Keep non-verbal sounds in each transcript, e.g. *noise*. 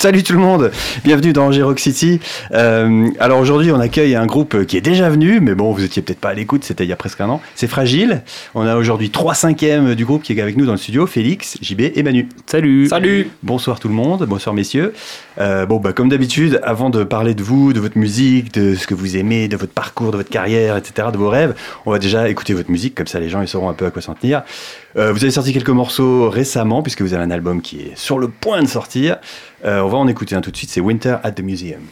Salut tout le monde, bienvenue dans Rock City. Euh, alors aujourd'hui on accueille un groupe qui est déjà venu, mais bon vous étiez peut-être pas à l'écoute, c'était il y a presque un an. C'est Fragile. On a aujourd'hui 3 cinquièmes du groupe qui est avec nous dans le studio, Félix, JB et Manu. Salut Salut Bonsoir tout le monde, bonsoir messieurs. Euh, bon bah comme d'habitude, avant de parler de vous, de votre musique, de ce que vous aimez, de votre parcours, de votre carrière, etc., de vos rêves, on va déjà écouter votre musique, comme ça les gens ils sauront un peu à quoi s'en tenir. Euh, vous avez sorti quelques morceaux récemment, puisque vous avez un album qui est sur le point de sortir. Euh, on va en écouter un tout de suite, c'est Winter at the Museum.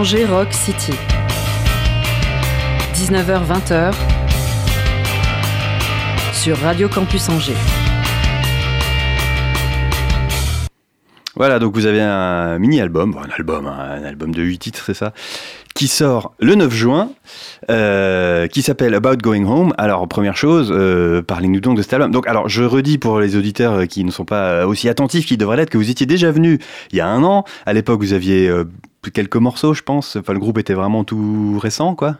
Angers Rock City. 19h-20h sur Radio Campus Angers. Voilà, donc vous avez un mini-album, un album, un album de 8 titres, c'est ça, qui sort le 9 juin, euh, qui s'appelle About Going Home. Alors, première chose, euh, parlez-nous donc de cet album. Donc, alors, je redis pour les auditeurs qui ne sont pas aussi attentifs qu'ils devraient l'être, que vous étiez déjà venu il y a un an. À l'époque, vous aviez euh, quelques morceaux, je pense. Enfin, le groupe était vraiment tout récent, quoi.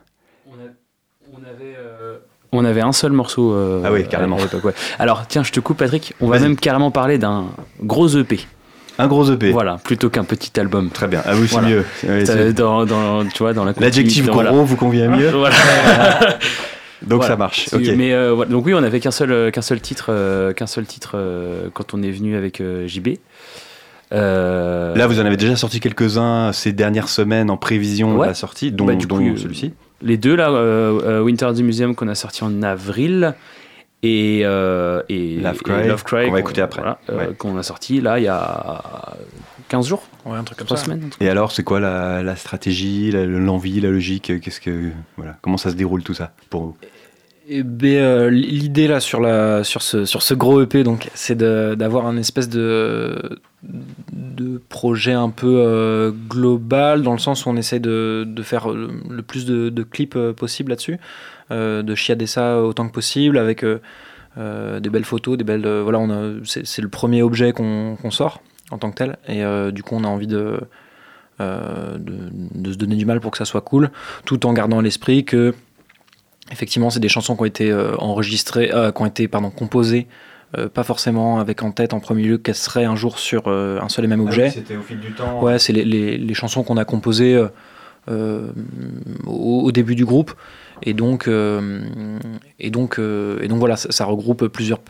On avait un seul morceau. euh, Ah oui, carrément. à ouais. Alors, tiens, je te coupe, Patrick. On va même carrément parler d'un gros EP. Un gros EP. Voilà, plutôt qu'un petit album. Très bien. Ah oui, c'est Voilà. mieux. Dans, dans- tu vois, dans la L'adjectif gros voilà. vous convient mieux. *laughs* Voilà. *laughs* Donc Voilà. ça marche. Mais euh, donc oui, on avait qu'un seul, qu'un seul titre, euh, qu'un seul titre euh, quand on est venu avec euh, JB. Euh, Là, vous en avez déjà sorti quelques-uns ces dernières semaines en prévision Ouais. de la sortie, dont, Bah, du dont coup, euh, celui-ci. Les deux, là, euh, euh, Winter at the Museum qu'on a sorti en avril et, euh, et, Love et Cry, Love Cry qu'on va écouter après. voilà, euh, Ouais. qu'on a sorti là il y a 15 jours, Ouais, un truc comme 3 ça. semaines. Et alors, c'est quoi la, la stratégie, la- l'envie, la logique Qu'est-ce que voilà, comment ça se déroule tout ça pour vous? Euh, l'idée là sur, la, sur, ce, sur ce gros EP, donc, c'est d'avoir un espèce de, de projet un peu euh, global, dans le sens où on essaie de, de faire le, le plus de, clips euh, possible là-dessus, euh, de chiader ça autant que possible, avec euh, euh, des belles photos, des belles. euh, voilà, on c'est le premier objet qu'on sort en tant que tel, et euh, du coup, on a envie de. euh, de, de se donner du mal pour que ça soit cool, tout en gardant l'esprit que Effectivement, c'est des chansons qui ont été euh, enregistrées, euh, qui ont été pardon, composées, euh, pas forcément avec en tête en premier lieu qu'elles seraient un jour sur euh, un seul et même objet. C'était au fil du temps. Ouais, c'est les, les- les chansons qu'on a composées au, au début du groupe. Et donc, et donc, et donc voilà, ça, ça regroupe plusieurs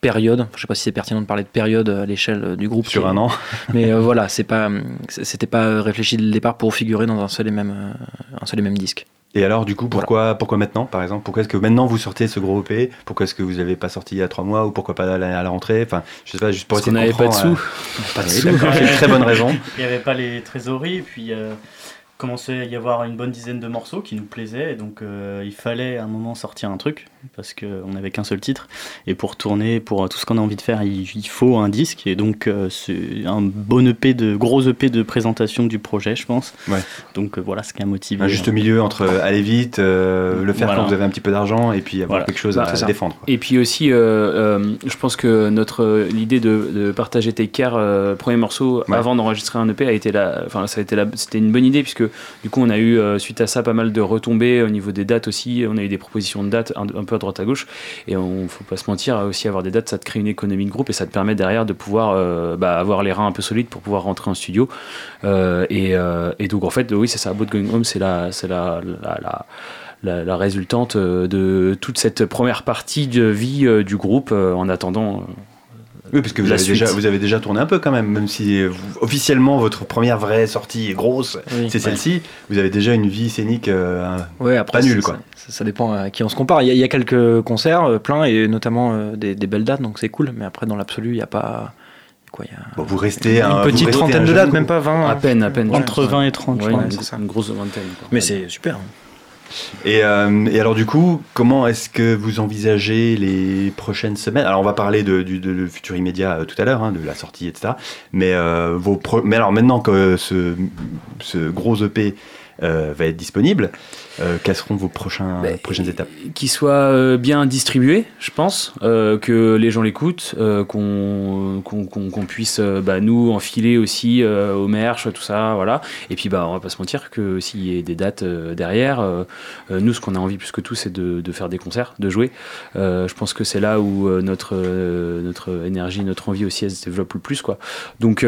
périodes. Je sais pas si c'est pertinent de parler de période à l'échelle du groupe. Sur un an. *laughs* Mais euh, voilà, c'est pas, c'était pas réfléchi dès le départ pour figurer dans un seul et même, un seul et même disque. Et alors, du coup, pourquoi, pourquoi maintenant, par exemple? Pourquoi est-ce que maintenant vous sortez ce gros EP Pourquoi est-ce que vous n'avez pas sorti il y a trois mois Ou pourquoi pas à la, à la rentrée? Enfin, je sais pas, juste pour Parce essayer de n'avait pas de comprendre, sous. euh, Pas de *laughs* sous, c'est une très bonne raison. Il n'y avait pas les trésoreries, et puis euh, commençait à y avoir une bonne dizaine de morceaux qui nous plaisaient, et donc euh, il fallait à un moment sortir un truc, parce qu'on n'avait qu'un seul titre, et pour tourner, pour tout ce qu'on a envie de faire, il, il faut un disque, et donc euh, c'est un bon EP, de, gros EP de présentation du projet, je pense. Ouais. Donc euh, voilà ce qui a motivé. Un juste milieu entre aller vite, euh, le faire Voilà. quand vous avez un petit peu d'argent, et puis avoir Voilà. quelque chose Bah, à ça. défendre. quoi. Et puis aussi, euh, euh, je pense que notre euh, l'idée de, de partager Care, euh, premier morceau, Ouais. avant d'enregistrer un EP, a été la, enfin ça a été la, c'était une bonne idée puisque du coup on a eu euh, suite à ça pas mal de retombées au niveau des dates aussi. On a eu des propositions de dates un, peu à droite à gauche et on faut pas se mentir aussi avoir des dates, ça te crée une économie de groupe et ça te permet derrière de pouvoir euh, bah, avoir les reins un peu solides pour pouvoir rentrer en studio. Euh, et, donc en fait, oui c'est ça. About Going Home, c'est la, la, résultante de toute cette première partie de vie du groupe en attendant. Oui, parce que vous La avez, suite. déjà, vous avez déjà tourné un peu quand même, même si euh, vous- officiellement votre première vraie sortie est grosse, Oui. c'est celle-ci. Vous avez déjà une vie scénique. euh, Ouais, après, Pas nul, c'est- quoi. Ça, ça dépend à qui on se compare. Il y a, il y a quelques concerts, euh, plein, et notamment euh, des, des belles dates, donc c'est cool. Mais après, dans l'absolu, il n'y a pas. Quoi, il y a bon, vous restez un, une petite trentaine un de dates, même pas 20. à peine, à peine. Ouais, Entre 20 et 30, je Ouais, crois. une, c'est ça. une grosse vingtaine. quoi. Mais c'est super. Et, euh, et alors du coup, comment est-ce que vous envisagez les prochaines semaines? Alors on va parler de, futur immédiat euh, tout à l'heure, hein, de la sortie, etc. Mais, euh, vos mais alors maintenant que ce, ce gros EP va être disponible, euh, quelles seront vos prochains, Bah, prochaines étapes Qu'il soit euh, bien distribué, je pense, euh, que les gens l'écoutent, euh, qu'on qu'on- qu'on puisse bah, nous enfiler aussi au merch, tout ça, voilà. Et puis bah on va pas se mentir que s'il y a des dates derrière, nous ce qu'on a envie plus que tout c'est de, de faire des concerts, de jouer. Je pense que c'est là où notre notre énergie, notre envie aussi elle se développe le plus quoi. Donc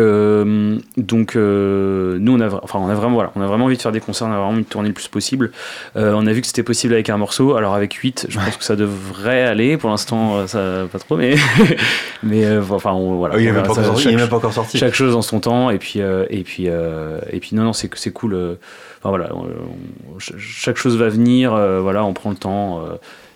donc nous on a enfin on a vraiment voilà, on a vraiment envie de faire des concerts, on a vraiment envie de tourner le plus possible. Euh, on a vu que c'était possible avec un morceau. Alors avec 8, je pense que ça devrait aller. Pour l'instant, euh, ça pas trop, mais *laughs* mais euh, enfin on- voilà. Ah oui, il n'est même, pas encore sorti, chaque, même pas encore sorti. chaque chose en son temps. Et puis euh, et puis et puis non non c'est c'est cool. Enfin voilà, on- on- ch- chaque chose va venir. voilà, on prend le temps.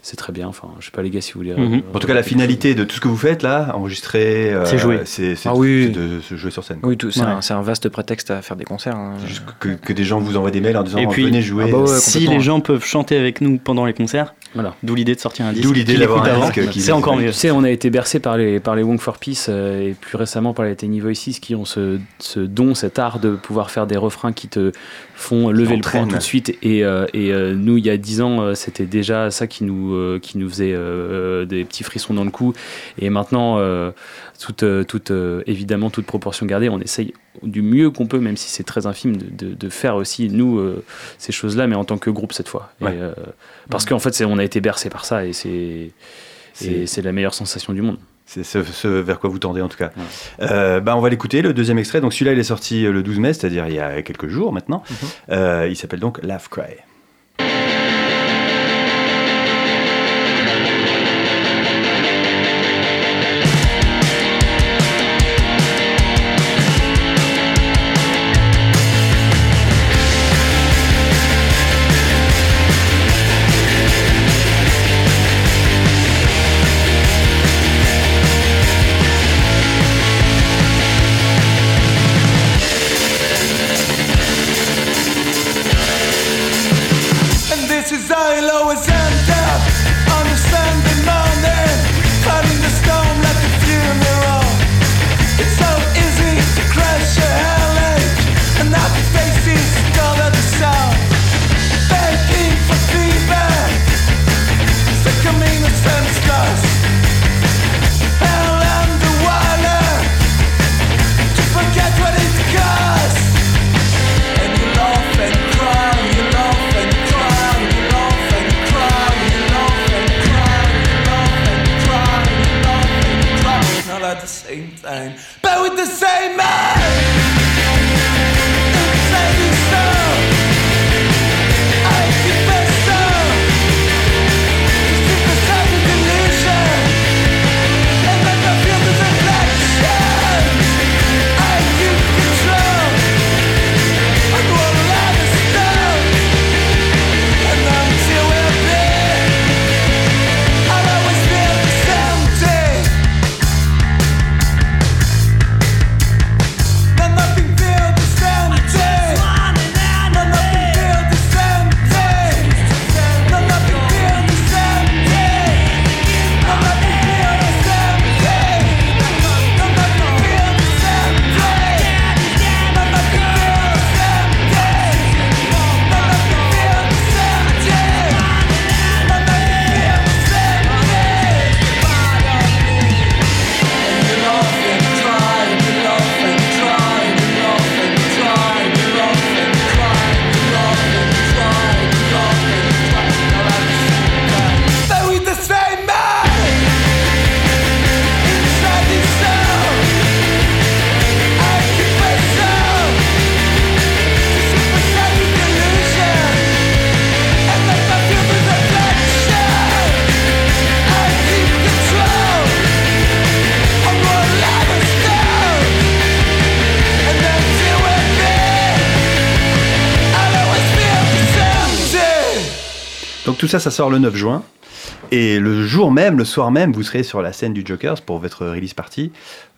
C'est très bien. Enfin, je sais pas les gars si vous voulez. Mhm. euh, En tout cas, la finalité de tout ce que vous faites là, enregistrer, euh, C'est jouer. c'est Ah oui. c'est de se jouer sur scène. Oui, tout- c'est Ouais. un, c'est un vaste prétexte à faire des concerts. hein. C'est juste que, que des gens vous envoient des mails en disant Et oh, puis- venez jouer. Ah bah ouais, Si les gens peuvent chanter avec nous pendant les concerts, Voilà. d'où l'idée de sortir un disque. D'où l'idée d'avoir un disque qui- C'est encore mieux. Tu sais, on a été bercé par les, par les Wong for Peace euh, et plus récemment par les Tiny Voices qui ont ce, ce don, cet art de pouvoir faire des refrains qui te font lever le point tout de suite. Et, euh, et euh, nous, il y a 10 ans, c'était déjà ça qui nous, qui nous faisait des petits frissons dans le cou. Et maintenant, toute, toute, évidemment, toute proportion gardée, on essaye du mieux qu'on peut, même si c'est très infime, de, de- de faire aussi, nous, euh, ces choses-là, mais en tant que groupe cette fois. Et, euh, parce qu'en fait, on a été bercé par ça et c'est. La meilleure sensation du monde. C'est ce, ce vers quoi vous tendez en tout cas. Euh, bah, on va l'écouter, le deuxième extrait. Donc celui-là, il est sorti le 12 mai, c'est-à-dire il y a quelques jours maintenant. Euh, il s'appelle donc Laugh Cry. Tout ça, ça sort le 9 juin. Et le jour même, le soir même, vous serez sur la scène du Jokers pour votre release party.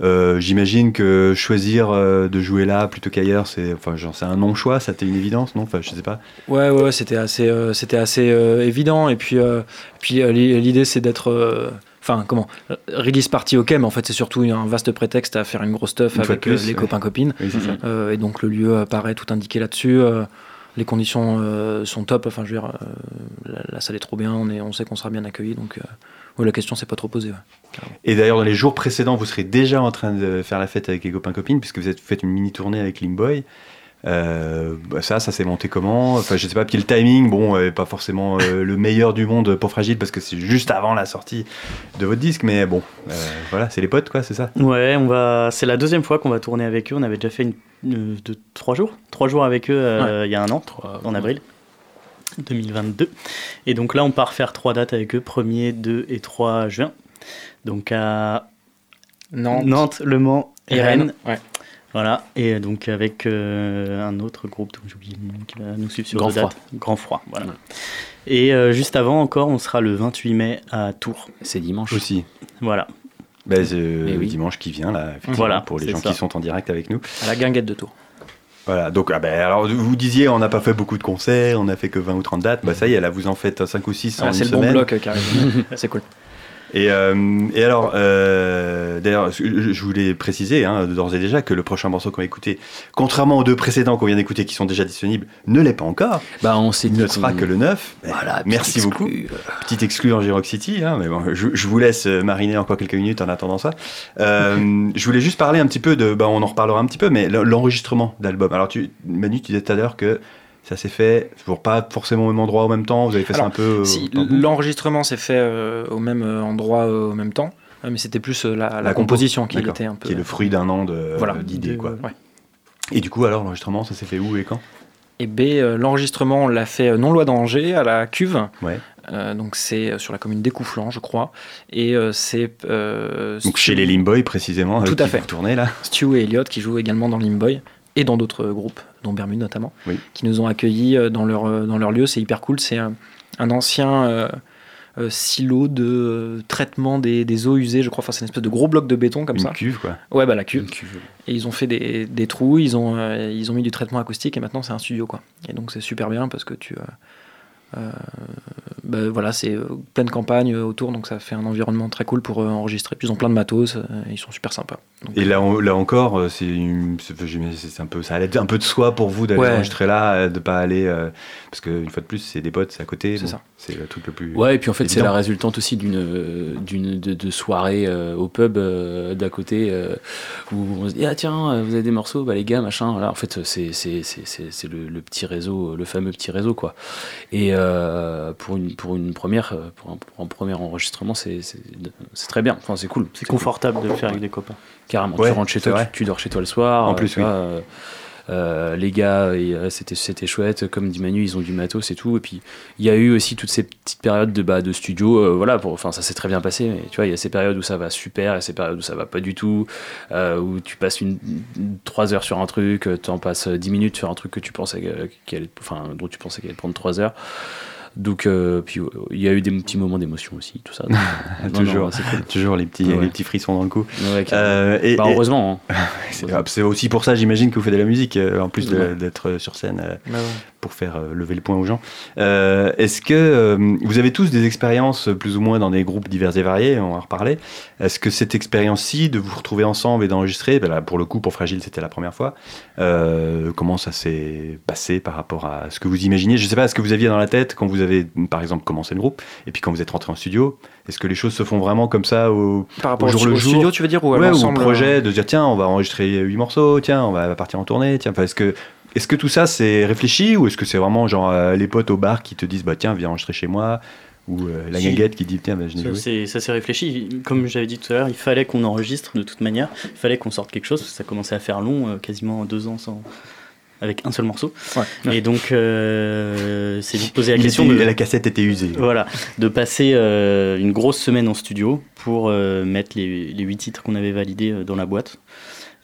Euh, J'imagine que choisir euh, de jouer là plutôt qu'ailleurs, c'est enfin, un non-choix, ça t'est une évidence, non? Enfin, je sais pas. Ouais, ouais, ouais, c'était assez, euh, c'était assez évident. Et puis, puis l'i- l'idée, c'est d'être. Enfin, comment Release party, ok, mais en fait, c'est surtout un vaste prétexte à faire une grosse stuff Une avec plus, les ouais. Oui, ça. Euh, et donc, le lieu paraît tout indiqué là-dessus. euh, les conditions euh, sont top. Enfin, je veux dire, euh, la, salle est trop bien. On, est, on sait qu'on sera bien accueilli. Donc, euh, la question s'est pas trop posée. Et d'ailleurs, dans les jours précédents, vous serez déjà en train de faire la fête avec les copains-copines, puisque vous êtes faites une mini tournée avec Limboy. Euh, bah ça, ça s'est monté comment Enfin, je sais pas. Puis le timing, bon, euh, pas forcément euh, le meilleur du monde pour Fragile, parce que c'est juste avant la sortie de votre disque, mais bon, euh, voilà, c'est les potes, quoi, c'est ça. Ouais, on va. C'est la deuxième fois qu'on va tourner avec eux. On avait déjà fait une, euh, de trois jours, trois jours avec eux euh, il y a un an, en avril 2022. Et donc là, on part faire trois dates avec eux, 1er, 2 et 3 juin. Donc à Nantes, Nantes, Le Mans et Rennes. Ouais. Voilà, et donc avec euh, un autre groupe, donc j'ai oublié le nom, qui va nous suivre sur Grand Froid. Grand Froid. Voilà. Et euh, juste avant encore, on sera le 28 mai à Tours. C'est dimanche. Aussi. Voilà. Bah, c'est, euh, oui. dimanche qui vient, là, effectivement, Voilà, pour les gens ça. qui sont en direct avec nous. À la guinguette de Tours. Voilà, donc ah ben, alors vous disiez on n'a pas fait beaucoup de concerts, on a fait que 20 ou 30 dates, bah ça y est, là vous en faites 5 ou 6 en Ah, une c'est le semaine. bon bloc, euh, carrément. *laughs* c'est cool. Et, euh, et alors, euh, d'ailleurs, je voulais préciser hein, d'ores et déjà que le prochain morceau qu'on va écouter, contrairement aux deux précédents qu'on vient d'écouter qui sont déjà disponibles, ne l'est pas encore. Bah, on s'est ne sera que le 9. Voilà, Merci beaucoup. exclu. Petit exclu en Girox City, hein, mais bon, je, je vous laisse euh, mariner encore quelques minutes en attendant ça. Euh, *laughs* je voulais juste parler un petit peu de, bah, on en reparlera un petit peu, mais l'enregistrement d'album. Alors, tu, Manu, tu disais tout à l'heure que ça s'est fait pour pas forcément au même endroit, au même temps. Vous avez fait ça un peu. euh, Si, l'enregistrement s'est fait euh, au même euh, endroit au même temps, euh, mais c'était plus la, la La compo. composition qui était un peu. qui est le fruit d'un an de Voilà. d'idées, quoi. Ouais. Et du coup, alors, l'enregistrement, ça s'est fait où et quand? Et B, euh, l'enregistrement, on l'a fait non loin d'Angers, à la cuve. Ouais. Euh, donc c'est sur la commune d'Écouflant, je crois. Et euh, c'est Donc Stu- chez les Limboy, précisément, Tout à qui fait. là? Stu et Elliot qui jouent également dans Limboy et dans d'autres groupes, dont Bermude notamment, Oui. qui nous ont accueillis euh, dans leur, euh, dans leur lieu. C'est hyper cool. C'est un, un ancien euh, euh, silo de euh, traitement des, des eaux usées, je crois. Enfin, c'est une espèce de gros bloc de béton comme Une ça. cuve, quoi. Ouais, bah la cuve. Une cuve. Et ils ont fait des, des trous, ils ont, ils ont mis du traitement acoustique et maintenant c'est un studio quoi. Et donc c'est super bien parce que tu. Euh, bah, voilà, c'est euh, pleine campagne euh, autour, donc ça fait un environnement très cool pour euh, enregistrer. Puis ils ont plein de matos, euh, ils sont super sympas. Donc, Et là, on- là encore, c'est un peu, ça allait un peu de soi pour vous d'aller Ouais. enregistrer là, de pas aller, euh, parce que une fois de plus, c'est des potes, c'est à côté. C'est bon, ça. C'est le truc le plus. Ouais, et puis en fait, c'est la résultante aussi d'une d'une de, de soirée euh, au pub euh, d'à côté euh, où on se dit ah tiens vous avez des morceaux bah les gars machin voilà en fait c'est c'est c'est c'est c'est le, le petit réseau le fameux petit réseau quoi et euh, pour, une, pour une première, euh, pour un, pour un premier enregistrement, c'est très bien. Enfin, c'est cool. C'est confortable de le faire avec des copains. Carrément. Ouais, tu rentres chez toi, tu, tu dors chez toi le soir. En euh, plus, oui. Euh, les gars, euh, c'était chouette. Comme dit Manu, ils ont du matos et tout. Et puis, il y a eu aussi toutes ces petites périodes de, bah, de studio. euh, voilà, enfin, ça s'est très bien passé. Mais tu vois, il y a ces périodes où ça va super et ces périodes où ça va pas du tout. où tu passes une, une- trois heures sur un truc, t'en passes euh, 10 minutes sur un truc que tu pensais qu'il allait- enfin, dont tu pensais qu'il allait prendre 3 heures. Donc, euh, puis euh, il y a eu des petits moments d'émotion aussi, tout ça. *laughs* Donc, euh, non, non, Toujours. c'est cool. Toujours les petits, Ouais. les petits frissons dans le cou. Ouais. Euh, et, Bah, et- heureusement. hein. *laughs* c'est c'est aussi pour ça, j'imagine, que vous faites de la musique, en plus d'être sur scène. euh, Bah ouais. pour faire euh, lever le point aux gens. Euh, Est-ce que euh, vous avez tous des expériences plus ou moins dans des groupes divers et variés On va en reparler. Est-ce que cette expérience-ci, de vous retrouver ensemble et d'enregistrer, ben là, pour le coup, pour Fragile, c'était la première fois. euh, comment ça s'est passé par rapport à ce que vous imaginiez Je ne sais pas, ce que vous aviez dans la tête quand vous avez, par exemple, commencé le groupe, et puis quand vous êtes rentré en studio. Est-ce que les choses se font vraiment comme ça au, Par rapport Au au, jour le au jour. studio, tu veux dire, ou à ouais, ou au l'ensemble projet de se dire tiens, on va enregistrer huit morceaux, tiens, on va partir en tournée, tiens. Enfin, est-ce que est-ce que tout ça c'est réfléchi ou est-ce que c'est vraiment genre euh, les potes au bar qui te disent bah tiens, viens enregistrer chez moi ou euh, la Si. guinguette qui dit tiens, bah, je n'ai Ça s'est réfléchi. Comme j'avais dit tout à l'heure, il fallait qu'on enregistre de toute manière. Il fallait qu'on sorte quelque chose parce que ça commençait à faire long, euh, quasiment deux ans sans avec un seul morceau. Ouais. Et donc, euh, c'est vite posé la question était- de, La cassette était usée. voilà, de passer euh, une grosse semaine en studio pour euh, mettre les, huit titres qu'on avait validés dans la boîte.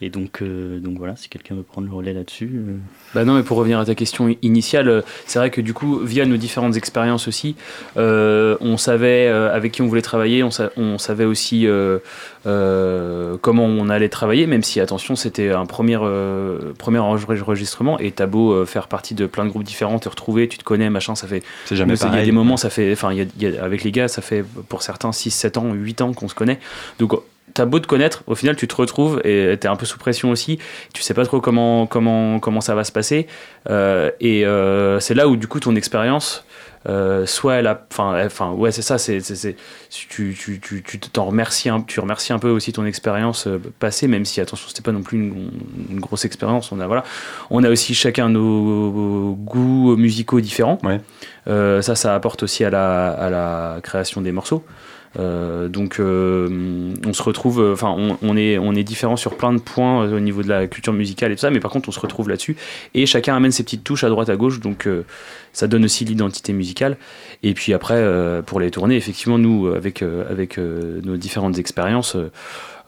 Et donc, euh, donc voilà, si quelqu'un veut prendre le relais là-dessus. euh, Bah non, mais pour revenir à ta question initiale, euh, c'est vrai que du coup, via nos différentes expériences aussi, euh, on savait euh, avec qui on voulait travailler, on, sa- on savait aussi euh, euh, comment on allait travailler, même si, attention, c'était un premier, euh, premier enregistrement, et t'as beau euh, faire partie de plein de groupes différents, te retrouver, tu te connais, machin, ça fait... C'est jamais Il y a des moments, ça fait... Enfin, avec les gars, ça fait pour certains 6, 7 ans, 8 ans qu'on se connaît. Donc... T'as beau te connaître, au final tu te retrouves et t'es un peu sous pression aussi. Tu sais pas trop comment comment comment ça va se passer. Euh, et euh, c'est là où du coup ton expérience, euh, soit elle a, enfin, ouais c'est ça, c'est tu tu tu tu t'en remercies un, tu remercies un peu aussi ton expérience passée, même si attention c'était pas non plus une, une grosse expérience. On a voilà, on a aussi chacun nos goûts musicaux différents. Ouais. Euh, ça ça apporte aussi à la à la création des morceaux. Euh, donc euh, on se retrouve, euh, enfin on, est on est différent sur plein de points au niveau de la culture musicale et tout ça, mais par contre on se retrouve là-dessus et chacun amène ses petites touches à droite à gauche, donc ça donne aussi l'identité musicale. Et puis après pour les tournées, effectivement nous avec avec nos différentes expériences.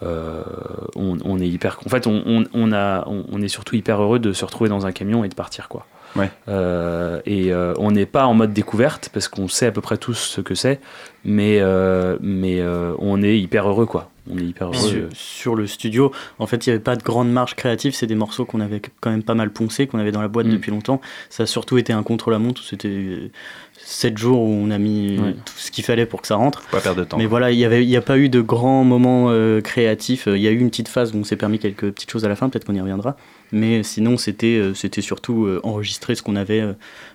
on, est hyper en fait on, on, a on est surtout hyper heureux de se retrouver dans un camion et de partir quoi Ouais. Euh, et euh, on n'est pas en mode découverte parce qu'on sait à peu près tous ce que c'est mais euh, mais euh, on est hyper heureux quoi on est hyper heureux sur, sur le studio, en fait, il n'y avait pas de grande marge créative. C'est des morceaux qu'on avait quand même pas mal poncés, qu'on avait dans la boîte Mm. depuis longtemps. Ça a surtout été un contre-la-montre où c'était 7 jours où on a mis Ouais. tout ce qu'il fallait pour que ça rentre. Faut pas perdre de temps. Mais voilà, il n'y avait- il y a pas eu de grands moments euh, créatifs. Il y a eu une petite phase où on s'est permis quelques petites choses à la fin, peut-être qu'on y reviendra. Mais sinon, c'était euh, c'était surtout euh, enregistrer ce qu'on avait. euh,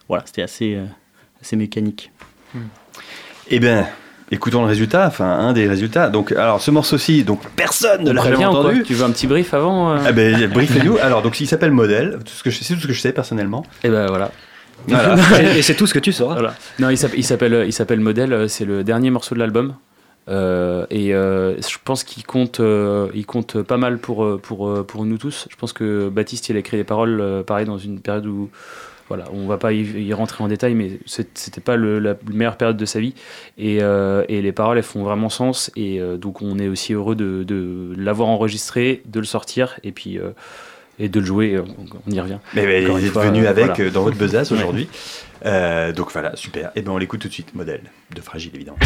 voilà, c'était assez, euh, assez mécanique. Eh bien, écoutons le résultat, enfin un des résultats. Donc, alors ce morceau-ci, donc personne ne l'a jamais quoi entendu. tu veux un petit brief avant euh Ah ben, briefez-nous. Alors, donc, il s'appelle Modèle. Tout ce que je- C'est tout ce que je sais personnellement. et ben voilà Voilà. *laughs* Et, et c'est tout ce que tu sauras. Voilà. Non, il s'appelle, il s'appelle, il s'appelle Modèle. C'est le dernier morceau de l'album. Euh, et euh, je pense qu'il compte, euh, il compte pas mal pour, pour, pour nous tous. Je pense que Baptiste, il a écrit des paroles, pareil, dans une période où, voilà, on va pas y, rentrer en détail, mais c'était pas la meilleure période de sa vie. Et, et les paroles, elles font vraiment sens. Et donc, on est aussi heureux de, de l'avoir enregistré, de le sortir, et puis. Euh, et de le jouer, on, on y revient. Mais il est fois, venu euh, avec voilà. euh, dans votre besace aujourd'hui. Euh, donc voilà, super. Et ben on l'écoute tout de suite. Modèle de Fragile, évidemment.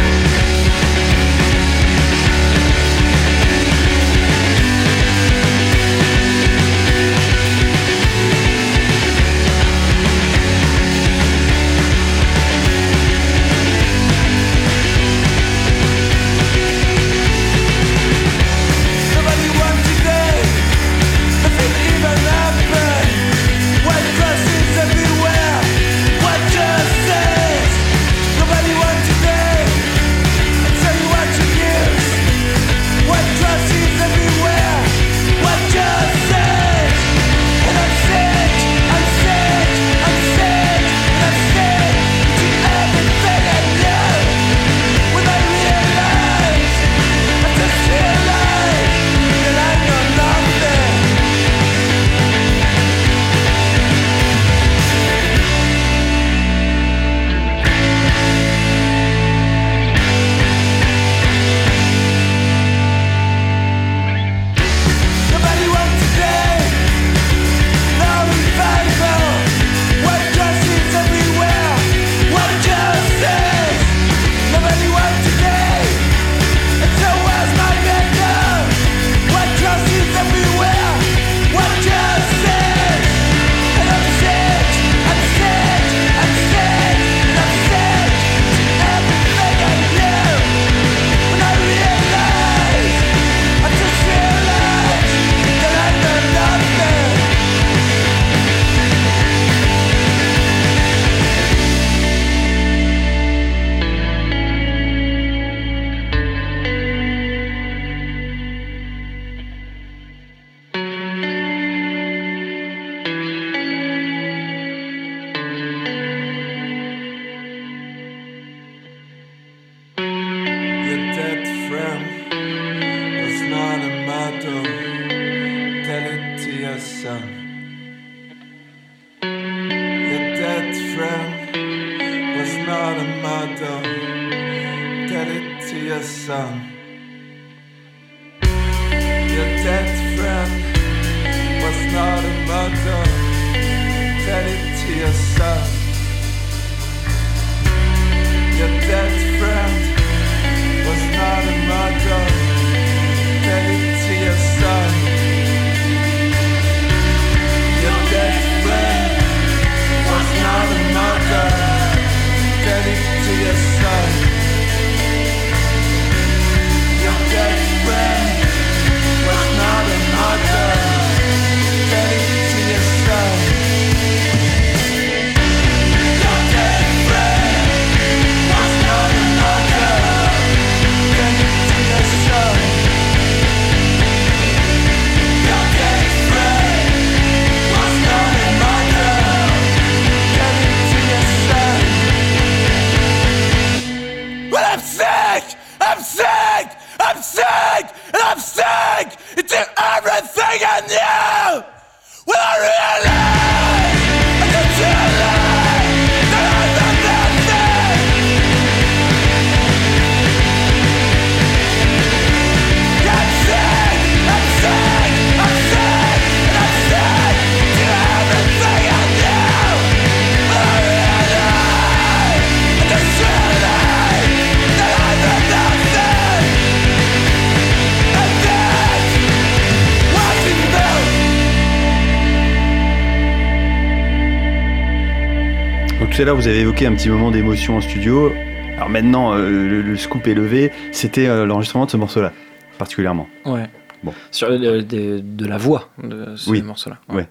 Tout à l'heure, vous avez évoqué un petit moment d'émotion en studio. Alors maintenant, euh, le, le scoop est levé. C'était euh, l'enregistrement de ce morceau-là, particulièrement. Ouais. Bon. Sur euh, de, de la voix de ce Oui. morceau-là. Ouais.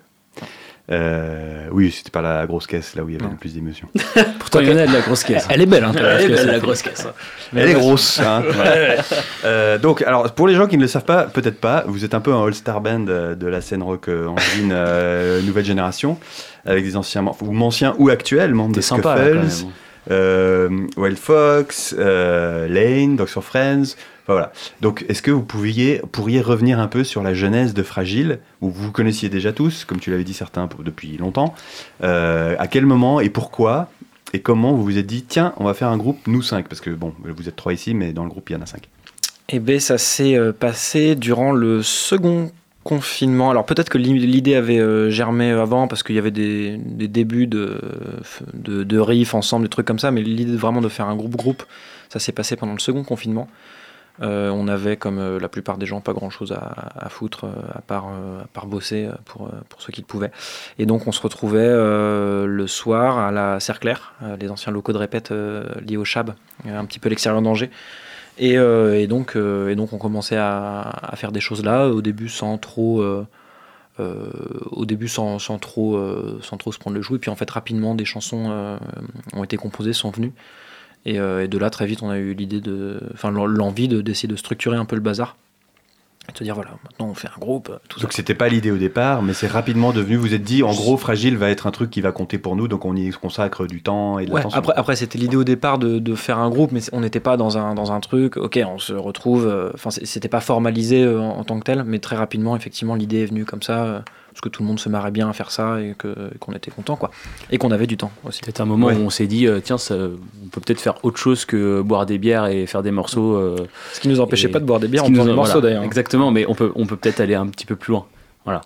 Euh, oui, c'était pas la grosse caisse là où il y avait Non. le plus d'émotion. *laughs* Pourtant, il y en a de la grosse caisse. Elle est belle, hein, Elle est belle, la grosse caisse. *laughs* Elle est grosse. hein. Euh, donc, alors pour les gens qui ne le savent pas, peut-être pas, vous êtes un peu un all-star band euh, de la scène rock angevine euh, *laughs* nouvelle génération, avec des anciens, ou anciens ou actuels membres sympa, quand Scuffles, euh, Wild Fox, euh, Lane, Dogs for Friends. Voilà. Donc, est-ce que vous pourriez, pourriez revenir un peu sur la genèse de Fragile, où vous connaissiez déjà tous, comme tu l'avais dit certains depuis longtemps. Euh, à quel moment et pourquoi et comment vous vous êtes dit, tiens, on va faire un groupe, nous cinq, parce que bon, vous êtes trois ici, mais dans le groupe, il y en a cinq. Eh bien, ça s'est euh, passé durant le second confinement. Alors peut-être que l'i- l'idée avait euh, germé avant parce qu'il y avait des, débuts de, de, de riffs ensemble, des trucs comme ça, mais l'idée vraiment de faire un groupe-groupe, ça s'est passé pendant le second confinement. Euh, on avait, comme euh, la plupart des gens, pas grand-chose à, foutre euh, à, part, bosser pour, pour ceux qui le pouvaient. Et donc on se retrouvait le soir à la Cerclaire, les anciens locaux de répète liés au Chab, un petit peu l'extérieur d'Angers. Et, et donc, on commençait à, faire des choses là, au début sans trop, au début sans, trop, sans trop se prendre le joug. Et puis en fait rapidement des chansons ont été composées, sont venues. Et, euh, et de là très vite on a eu l'idée de, enfin l'en- l'envie de d'essayer de structurer un peu le bazar. Et de se dire voilà maintenant on fait un groupe, tout ça. Donc c'était pas l'idée au départ, mais c'est rapidement devenu. Vous êtes dit, en gros, Fragile va être un truc qui va compter pour nous, donc on y consacre du temps et de Ouais, l'attention. après, après c'était l'idée au départ de, de faire un groupe, mais on n'était pas dans un, dans un truc, ok, on se retrouve, euh, enfin c'est- c'était pas formalisé euh, en, en tant que tel, mais très rapidement, effectivement, l'idée est venue comme ça, euh, parce que tout le monde se marrait bien à faire ça et que- qu'on était content, quoi. Et qu'on avait du temps aussi. Peut-être un moment Ouais. où on s'est dit, euh, tiens, ça- on peut peut-être faire autre chose que boire des bières et faire des morceaux. euh, Ce qui nous empêchait Et- pas de boire des bières en faisant a- des morceaux voilà, d'ailleurs. Exactement, mais on peut, on peut peut-être aller un petit peu plus loin.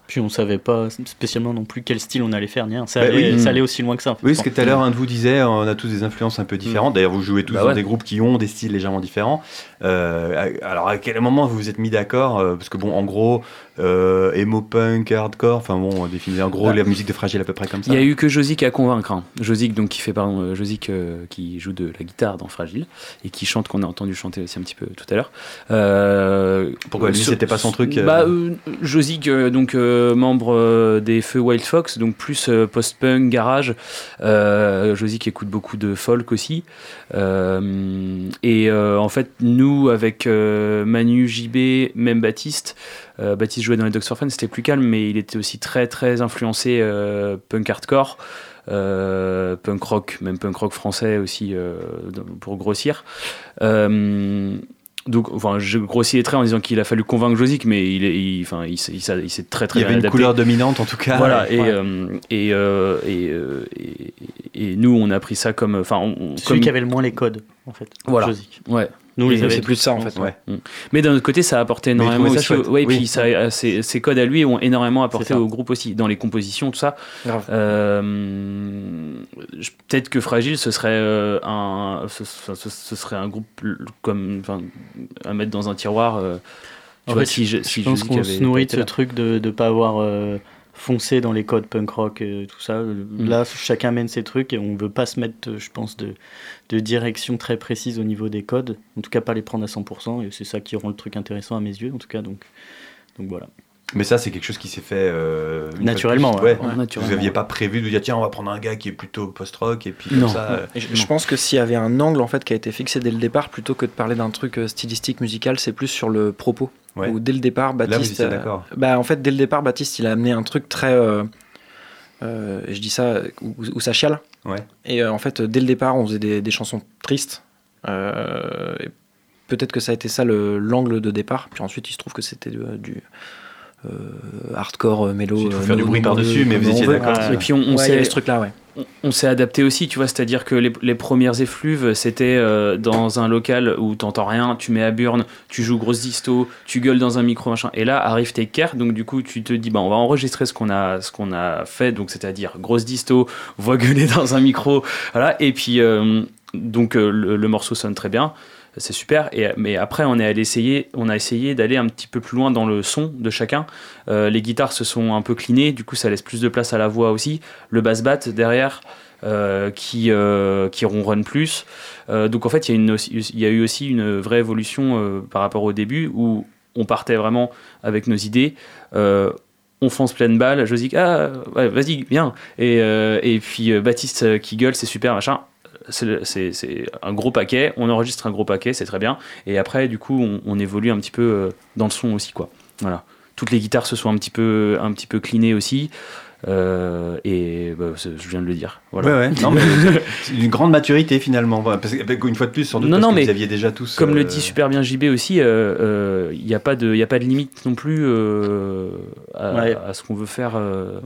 Puis on savait pas spécialement non plus quel style on allait faire, ni rien. Ça, Bah allait, oui. ça allait aussi loin que ça. Oui, ce que tout à l'heure un de vous disait, on a tous des influences un peu différentes. D'ailleurs, vous jouez tous Bah dans ouais. des groupes qui ont des styles légèrement différents. Euh, alors, à quel moment vous vous êtes mis d'accord euh, Parce que bon, en gros, euh, emo punk, hardcore. Enfin bon, on définit en gros Bah. la musique de Fragile à peu près comme ça. Il y a eu que Josic à convaincre. Hein. Josic, donc, qui fait, pardon, Josic, qui joue de la guitare dans Fragile et qui chante, qu'on a entendu chanter aussi un petit peu tout à l'heure. Pourquoi lui, c'était pas son truc Bah, Josic, donc membre des Feux Wild Fox, donc plus post-punk, garage. Euh, Josic écoute beaucoup de folk aussi. Euh, et euh, en fait, nous, avec euh, Manu, JB, même Baptiste, euh, Baptiste jouait dans les Dogs for Fun, c'était plus calme, mais il était aussi très très influencé euh, punk hardcore. euh, punk rock, même punk rock français aussi euh, pour grossir. Euh, donc, enfin, je grossis les traits en disant qu'il a fallu convaincre Josic, mais il est, il- enfin, il, s'est- il s'est il s'est très très Il y avait bien une adapté. couleur dominante en tout cas. Voilà, et, Ouais. euh, et, euh, et, euh, et, et nous, on a pris ça comme. Enfin, on- comme- celui qui avait le moins les codes, en fait. Voilà. Josic. Ouais. Nous, les avait C'est plus ça en fait. Ouais. Mais d'un autre côté, ça a apporté Mais énormément ça aussi. ouais, Oui. puis ça, euh, codes à lui ont énormément apporté au groupe aussi, dans les compositions, tout ça. Euh, je- Peut-être que Fragile, ce serait un, un, ce, ce- ce- ce serait un groupe comme, enfin, à mettre dans un tiroir. euh, tu En vois, fait, si je, Je si pense Josic qu'on se nourrit de ce là. truc de ne pas avoir euh, foncé dans les codes punk rock et tout ça. Mm. Là, chacun mène ses trucs et on veut pas se mettre, je pense, de, de direction très précise au niveau des codes. En tout cas, pas les prendre à 100%. Et c'est ça qui rend le truc intéressant à mes yeux, en tout cas. Donc, donc voilà. Mais ça, c'est quelque chose qui s'est fait euh, Naturellement, plus. ouais. Ouais. Ouais, naturellement. Vous aviez pas prévu de dire tiens, on va prendre un gars qui est plutôt post-rock et puis comme Non. ça. euh, je pense que s'il y avait un angle en fait qui a été fixé dès le départ, plutôt que de parler d'un truc euh, stylistique musical, c'est plus sur le propos. Ouais. Où dès le départ, Baptiste. euh, d'accord. bah, en fait, dès le départ, Baptiste, il a amené un truc très. euh, euh, je dis ça où, où ça chiale. Ouais. Et euh, en fait, dès le départ, on faisait des, des chansons tristes. Euh, Peut-être que ça a été ça le- l'angle de départ. Puis ensuite, il se trouve que c'était du, hardcore, euh, mélo. J'ai tout euh, faire du bruit par-dessus, mais vous on étiez d'accord. Et puis on, il ce truc-là, ouais. on- s'est adapté aussi, tu vois, c'est-à-dire que les, les premières effluves, c'était euh, dans un local où t'entends rien, tu mets à burn, tu joues grosse disto, tu gueules dans un micro, machin, et là arrive tes care, donc du coup tu te dis, bah on va enregistrer ce qu'on a, ce qu'on a fait, donc c'est-à-dire grosse disto, voix gueuler *laughs* dans un micro, voilà, et puis euh, donc euh, le, le morceau sonne très bien. C'est super, mais après on est allé essayer, on a essayé d'aller un petit peu plus loin dans le son de chacun. Euh, les guitares se sont un peu clinées, du coup ça laisse plus de place à la voix aussi. Le bass bat derrière, euh, qui, euh, qui ronronne plus. Donc en fait, il y, a eu aussi une vraie évolution par rapport au début où on partait vraiment avec nos idées. On fonce pleine balle, je dis ah ouais, vas-y viens et, puis Baptiste qui gueule c'est super machin c'est un gros paquet on enregistre un gros paquet c'est très bien et après du coup on, on évolue un petit peu euh, dans le son aussi quoi voilà toutes les guitares se sont un petit peu un petit peu cleanées aussi euh, et bah, je viens de le dire voilà Ouais, ouais. *laughs* Non, mais c'est une grande maturité finalement. Parce que, une fois de plus, sans doute, Non, parce non, que mais vous aviez déjà tous. Comme le euh, dit super bien JB aussi, il n'y a, pas de- y a pas de limite non plus euh, à, Ouais. à ce qu'on veut faire. euh.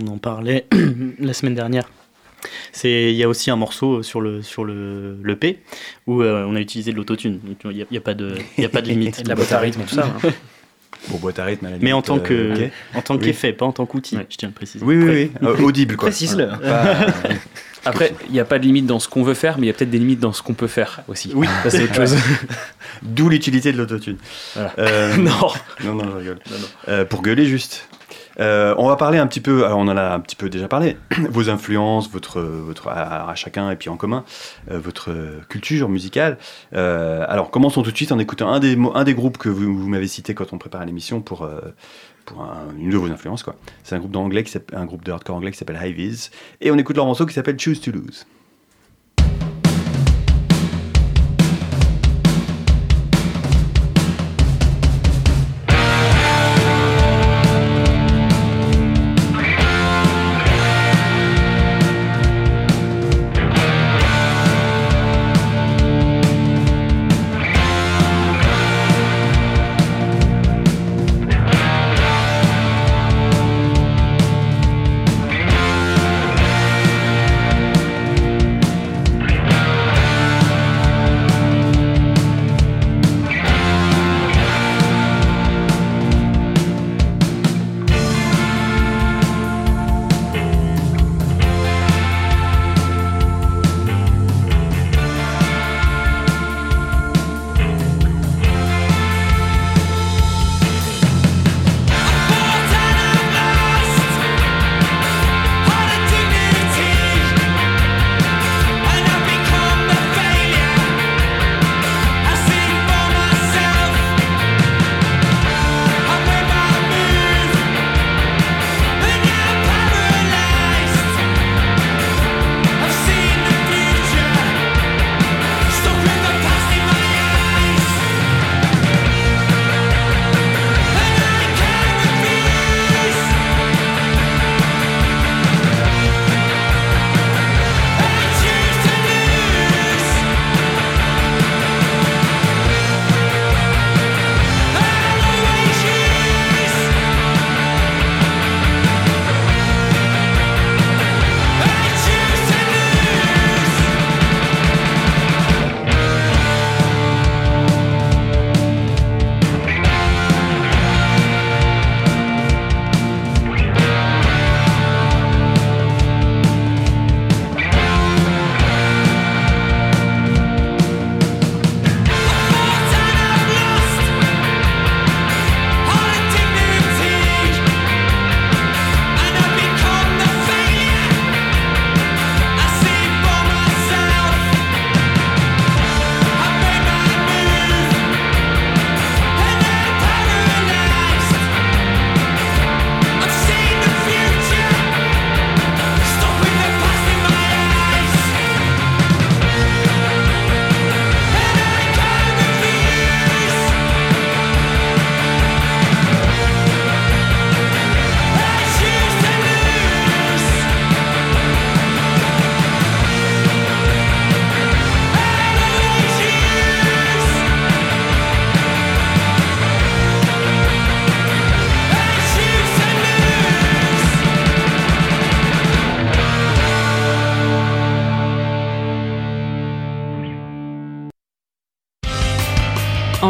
On en parlait *clears throat* la semaine dernière. C'est, il y a aussi un morceau sur le sur le, le P où euh, on a utilisé de l'autotune. Il n'y a, il y a pas de il y a pas de *laughs* limite. De la boîte à rythme et tout ça. hein. *laughs* Bon, boîte à rythme. à la Mais en limite, tant que euh, en tant Oui. qu'effet, pas en tant qu'outil. Ouais. Je tiens à le préciser. Oui, oui, oui. Euh, audible, quoi. Précise-le. Pas- *laughs* Après, il n'y a pas de limite dans ce qu'on veut faire, mais il y a peut-être des limites dans ce qu'on peut faire aussi. Oui. Ça, c'est autre chose. D'où l'utilité de l'autotune. Voilà. Euh, non. Non, non, je rigole. Non, non. Euh, pour gueuler juste. Euh, on va parler un petit peu, alors on en a un petit peu déjà parlé, *clears throat* vos influences, votre, votre, à, chacun et puis en commun, euh, votre culture musicale. Euh, alors commençons tout de suite en écoutant un des, un des groupes que vous, m'avez cité quand on préparait l'émission pour, pour un- une de vos influences. C'est un groupe d'anglais, un groupe de hardcore anglais qui s'appelle High Vis. Et on écoute leur morceau qui s'appelle Choose to Lose.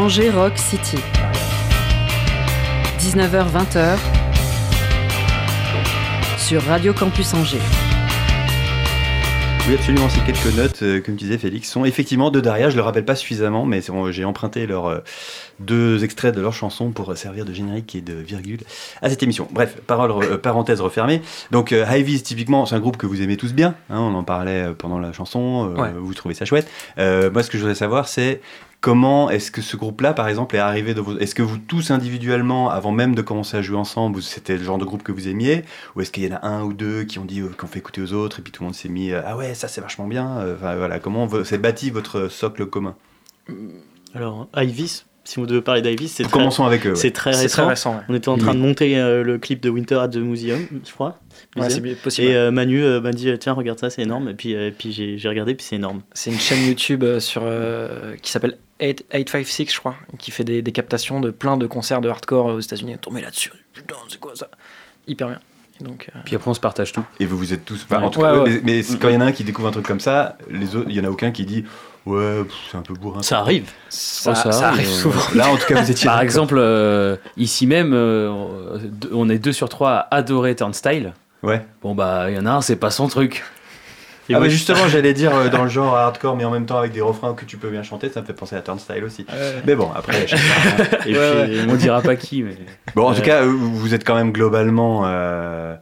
Angers Rock City. 19h-20h sur Radio Campus Angers. Oui, absolument. Ces quelques notes, euh, comme disait Félix, sont effectivement de Daria. Je le rappelle pas suffisamment, mais bon, j'ai emprunté leurs euh, deux extraits de leur chanson pour servir de générique et de virgule à cette émission. Bref, parole, euh, parenthèse refermée. Donc, euh, Hy-Vee, typiquement, c'est un groupe que vous aimez tous bien. hein, on en parlait pendant la chanson. euh, Ouais. Vous trouvez ça chouette. Euh, moi, ce que je voudrais savoir, c'est comment est-ce que ce groupe-là, par exemple, est arrivé de vos... Est-ce que vous tous individuellement, avant même de commencer à jouer ensemble, c'était le genre de groupe que vous aimiez? Ou est-ce qu'il y en a un ou deux qui ont dit, euh, qu'on fait écouter aux autres, et puis tout le monde s'est mis, euh, ah ouais, ça c'est vachement bien. Euh, Enfin, voilà, comment s'est bâti votre socle commun? Alors, Ivis, si vous devez parler d'Ivis, c'est très, Commençons avec eux. ouais. c'est très récent. très récent. ouais. On était en train Oui. de monter euh, le clip de Winter at the Museum, je crois. Ouais, Museum. possible. et euh, Manu euh, m'a dit tiens regarde ça c'est énorme et puis, euh, puis j'ai j'ai regardé puis c'est énorme. C'est une chaîne YouTube euh, sur, euh, qui s'appelle 8- 856, je crois, qui fait des, des captations de plein de concerts de hardcore aux États-Unis. Tombé là-dessus. Putain, c'est quoi ça? Hyper bien. Et donc, euh, Puis après, on se partage tout. Et vous vous êtes tous. enfin, Ouais. en tout Ouais, cas, ouais. mais, quand il y en a un qui découvre un truc comme ça, les autres, il y en a aucun qui dit ouais, c'est un peu bourrin. Ça arrive. ça, Oh, ça ça arrive, arrive euh, souvent. Là, en tout cas, vous étiez. *laughs* Par exemple, euh, ici même, euh, on est deux sur trois à adorer Turnstile. Ouais. Bon, bah, il y en a un, c'est pas son truc. Et ah, je- justement, j'allais dire euh, dans le *laughs* genre hardcore, mais en même temps avec des refrains que tu peux bien chanter, ça me fait penser à Turnstile aussi. Mais bon, après. *laughs* chacun- et Ouais, puis, ouais. On dira pas qui, mais. Bon, en tout cas, vous êtes quand même globalement. euh,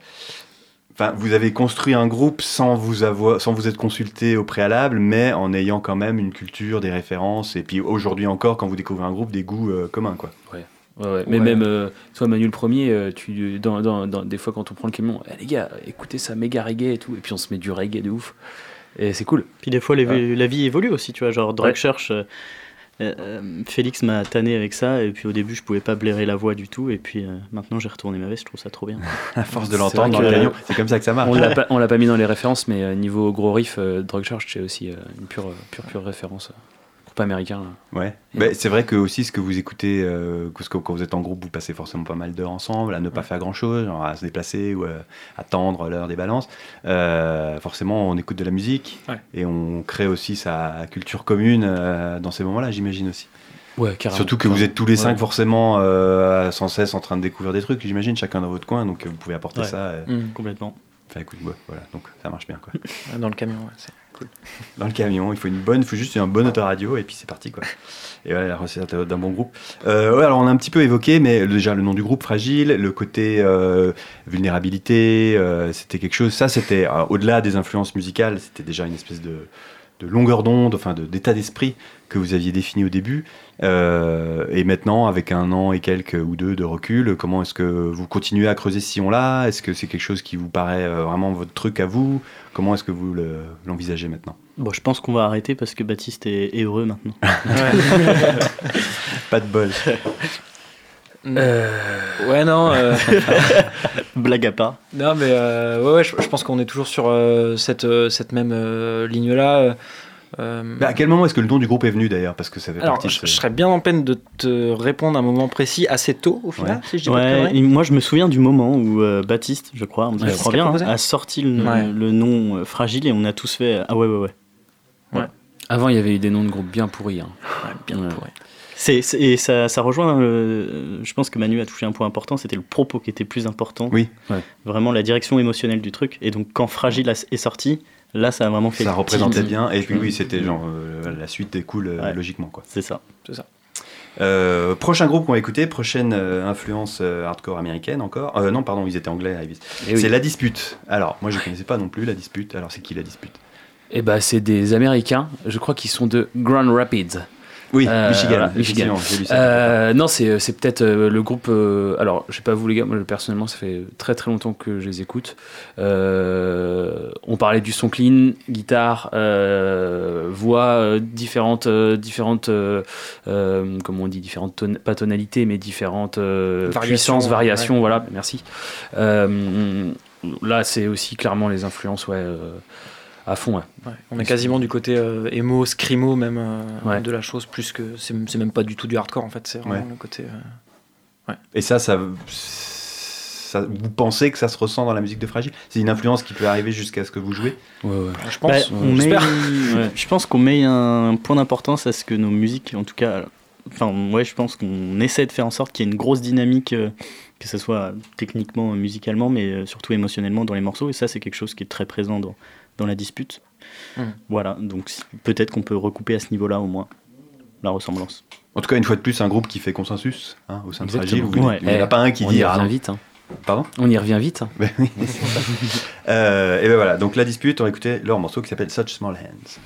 Enfin, vous avez construit un groupe sans vous avoir, sans vous être consulté au préalable, mais en ayant quand même une culture, des références, et puis aujourd'hui encore, quand vous découvrez un groupe, des goûts euh, communs, quoi. Ouais, ouais. Mais même, euh, toi, Manu le premier, euh, tu, dans, dans, dans- des fois, quand on prend le camion, Eh, les gars, écoutez ça méga reggae et tout, et puis on se met du reggae de ouf. Et c'est cool. Puis des fois, les- Ouais. la vie évolue aussi, tu vois. Genre, Drug Ouais. Church, euh, euh, Félix m'a tanné avec ça, et puis au début, je pouvais pas blairer la voix du tout, et puis euh, maintenant, j'ai retourné ma veste, je trouve ça trop bien. *laughs* À force de l'entendre dans le camion, c'est comme ça que ça marche. On l'a *laughs* pas, on l'a pas mis dans les références, mais euh, niveau gros riff, euh, Drug Church, c'est aussi euh, une pure, pure, pure référence. Euh, groupe américain. là. Ouais. Bah, c'est vrai que aussi ce que vous écoutez, euh, parce que quand vous êtes en groupe, vous passez forcément pas mal d'heures ensemble, à ne pas faire grand chose, genre à se déplacer ou à attendre l'heure des balances. Euh, forcément, on écoute de la musique Ouais. et on crée aussi sa culture commune euh, dans ces moments-là, j'imagine aussi. Ouais, carrément. Surtout que vous êtes tous les cinq forcément euh, sans cesse en train de découvrir des trucs, j'imagine, chacun dans votre coin, donc euh, vous pouvez apporter ça. euh, Mm. Complètement. Enfin, écoute, ouais, voilà, donc ça marche bien quoi. *laughs* Dans le camion, ouais, c'est- *laughs* Dans le camion, il faut une bonne, il faut juste un bon autoradio et puis c'est parti quoi. Et voilà la recette d'un bon groupe. Euh, ouais, alors on a un petit peu évoqué, mais déjà le nom du groupe fragile, le côté euh, vulnérabilité, euh, c'était quelque chose. Ça, c'était euh, au-delà des influences musicales, c'était déjà une espèce de, de longueur d'onde, enfin de- d'état d'esprit que vous aviez défini au début. Euh, et maintenant, avec un an et quelques ou deux de recul, comment est-ce que vous continuez à creuser ce sillon-là? Est-ce que c'est quelque chose qui vous paraît euh, vraiment votre truc à vous? Comment est-ce que vous le- l'envisagez maintenant? Bon, je pense qu'on va arrêter parce que Baptiste est, est heureux maintenant. *laughs* Pas de bol. Ouais, non. euh, *laughs* Blague à part. Non, mais euh, ouais, ouais, je, je pense qu'on est toujours sur euh, cette, euh, cette même euh, ligne-là. Euh, Bah, à quel moment est-ce que le nom du groupe est venu d'ailleurs Parce que ça fait alors, partie de je, serais bien en peine de te répondre à un moment précis, assez tôt au final, si je dis Ouais, moi je me souviens du moment où euh, Baptiste, je crois, je Ouais, crois bien, a sorti le, Ouais. le nom euh, fragile et on a tous fait ah ouais ouais ouais. Avant, il y avait eu des noms de groupes bien pourris. hein. Ouais, bien Ouais. pourri. C'est, c'est- et ça, ça rejoint, euh, je pense que Manu a touché un point important, c'était le propos qui était plus important. Oui. Ouais. Vraiment la direction émotionnelle du truc. Et donc quand Fragile a- est sorti, là ça a vraiment fait ça représentait bien. Et puis Mm. oui, c'était genre euh, la suite découle euh, Ouais. logiquement quoi. C'est ça. Euh, prochain groupe qu'on va écouter, prochaine euh, influence euh, hardcore américaine encore. Euh, non, pardon, ils étaient anglais. Ivis. Et oui. C'est la dispute. Alors, moi je connaissais pas non plus la dispute. Alors c'est qui la dispute? Et bah, c'est des Américains. Je crois qu'ils sont de Grand Rapids. Oui, Euh, Michigan. voilà, Michigan. j'ai lu ça. Euh, non, c'est c'est peut-être euh, le groupe. euh, alors, je sais pas vous les gars, moi personnellement, ça fait très très longtemps que je les écoute. Euh, on parlait du son clean, guitare, euh, voix euh, différentes, euh, différentes, euh, euh, comment on dit, différentes ton- pas tonalités, mais différentes euh, Variations, puissances, variations. ouais. Voilà, merci. Euh, là, c'est aussi clairement les influences, ouais. À fond, ouais. Ouais, on est quasiment du côté euh, emo, scrimo même euh, Ouais. de la chose, plus que c'est même pas du tout du hardcore en fait, c'est vraiment Ouais. le côté. euh, Et ça, ça, ça, vous pensez que ça se ressent dans la musique de Fragile? C'est une influence qui peut arriver jusqu'à ce que vous jouez? Ouais, ouais. je Bah, pense. on met, j'espère. *laughs* ouais, je pense qu'on met un point d'importance à ce que nos musiques, en tout cas enfin, ouais, je pense qu'on essaie de faire en sorte qu'il y ait une grosse dynamique, euh, que ce soit techniquement, musicalement, mais surtout émotionnellement dans les morceaux. Et ça, c'est quelque chose qui est très présent dans, dans la dispute. Mm. Voilà, donc peut-être qu'on peut recouper à ce niveau-là au moins la ressemblance. En tout cas, une fois de plus, un groupe qui fait consensus hein, au sein de Fragile. Exactement. où Ouais. Il n'y en a Eh, pas un qui on dit y ah revient vite. hein. Pardon? On y revient vite. Ben oui, c'est ça. Euh, et ben voilà, donc la dispute, on va écouter leur morceau qui s'appelle Such Small Hands.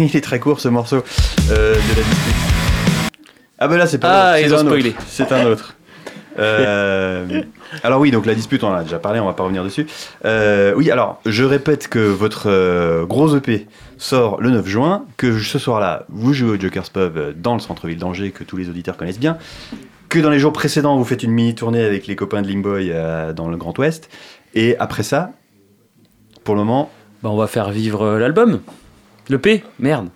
*laughs* Il est très court ce morceau euh, de la dispute. Ah ben là c'est pas Ah, ils ont un autre. spoilé. C'est un autre. Euh, alors oui, donc la dispute, on en a déjà parlé, on va pas revenir dessus. Euh, oui, alors je répète que votre euh, gros EP sort le 9 juin, que ce soir-là, vous jouez au Joker's Pub dans le centre-ville d'Angers, que tous les auditeurs connaissent bien, que dans les jours précédents, vous faites une mini-tournée avec les copains de Limboy dans le Grand Ouest, et après ça, pour le moment, Bah, on va faire vivre l'album. Le P Merde.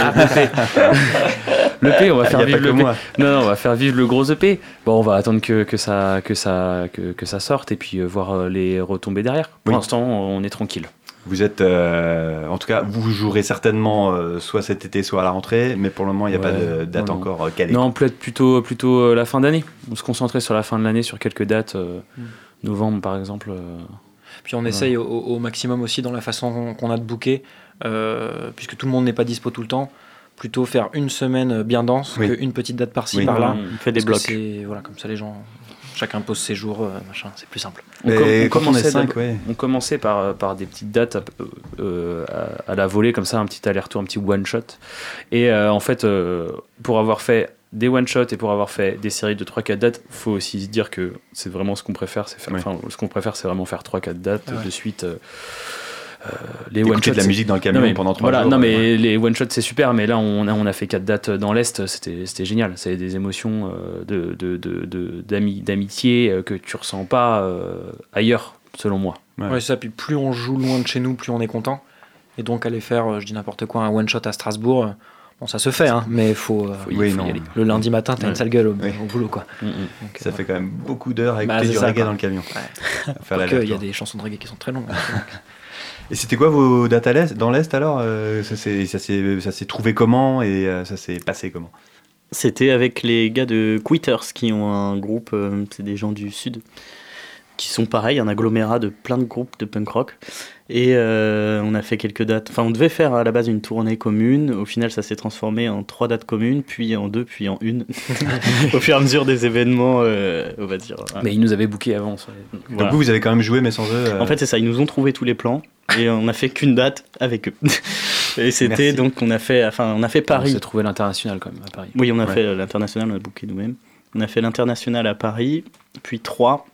Ah, le P. *laughs* le P, on va il faire vivre le P. moi. Non, non, on va faire vivre le gros EP. Bon, on va attendre que, que, ça, que, ça, que, que ça sorte et puis euh, voir euh, les retombées derrière. Pour Oui. l'instant, on est tranquille. Vous êtes, euh, en tout cas, vous jouerez certainement euh, soit cet été, soit à la rentrée, mais pour le moment, il n'y a Ouais, pas de date non, encore euh, calée. Non, peut-être plutôt, plutôt euh, la fin d'année. On se concentrait sur la fin de l'année, sur quelques dates. euh, Mm. Novembre, par exemple. euh. Puis on essaye au, au maximum aussi dans la façon qu'on a de booker, puisque tout le monde n'est pas dispo tout le temps, plutôt faire une semaine bien dense Oui. qu'une petite date par-ci Oui. par-là. On fait des blocs. Voilà, comme ça les gens, chacun pose ses jours, euh, machin, c'est plus simple. On, com- commençait 5, d'ab- ouais. on commençait par, par des petites dates à, euh, à- à la volée, comme ça, un petit aller-retour, un petit one-shot. Et euh, en fait, euh, pour avoir fait des one-shots et pour avoir fait des séries de 3-4 dates, faut aussi se dire que c'est vraiment ce qu'on préfère. C'est faire, Ouais. enfin, ce qu'on préfère, c'est vraiment faire 3-4 dates Ouais. de suite. Euh, les Écouter one-shots, de la c'est- musique dans le camion non, mais, pendant 3 voilà, jours. non mais les one shots c'est super, mais là on a, on a fait quatre dates dans l'est, c'était c'était génial. C'est des émotions euh, de de- de- de- d'ami- d'amitié euh, que tu ressens pas euh, ailleurs, selon moi. Ouais. Ouais, c'est ça. Puis plus on joue loin de chez nous, plus on est content. Et donc aller faire, je dis n'importe quoi, un one shot à Strasbourg, bon ça se fait, hein, mais faut, euh, Faut y- Oui, faut y aller. le lundi matin t'as Ouais. une sale gueule au, Oui. au boulot quoi. Mm, mm. Donc, Ça fait quand même beaucoup d'heures à Bah, écouter c'est du ça, reggae quoi. dans le camion. Ouais. Il y a des chansons de reggae qui sont très longues. Et c'était quoi vos dates à l'est, dans l'Est alors euh, Ça s'est trouvé comment et euh, ça s'est passé comment? C'était avec les gars de Quitters qui ont un groupe, euh, c'est des gens du sud, qui sont pareils, un agglomérat de plein de groupes de punk rock. Et euh, on a fait quelques dates. Enfin, on devait faire à la base une tournée commune. Au final, ça s'est transformé en trois dates communes, puis en deux, puis en une. *laughs* *laughs* Au fur et à mesure des événements, euh, on va dire. voilà. Mais ils nous avaient booké avant. ça. Voilà. Donc vous, vous avez quand même joué mais sans eux euh, En fait, c'est ça. Ils nous ont trouvé tous les plans et on a fait qu'une date avec eux. et c'était donc on a fait, enfin, on a fait On Paris. s'est trouvé l'international quand même à Paris. Oui, on a Ouais. fait euh, l'international, on a booké nous-mêmes. On a fait l'international à Paris, puis Troyes,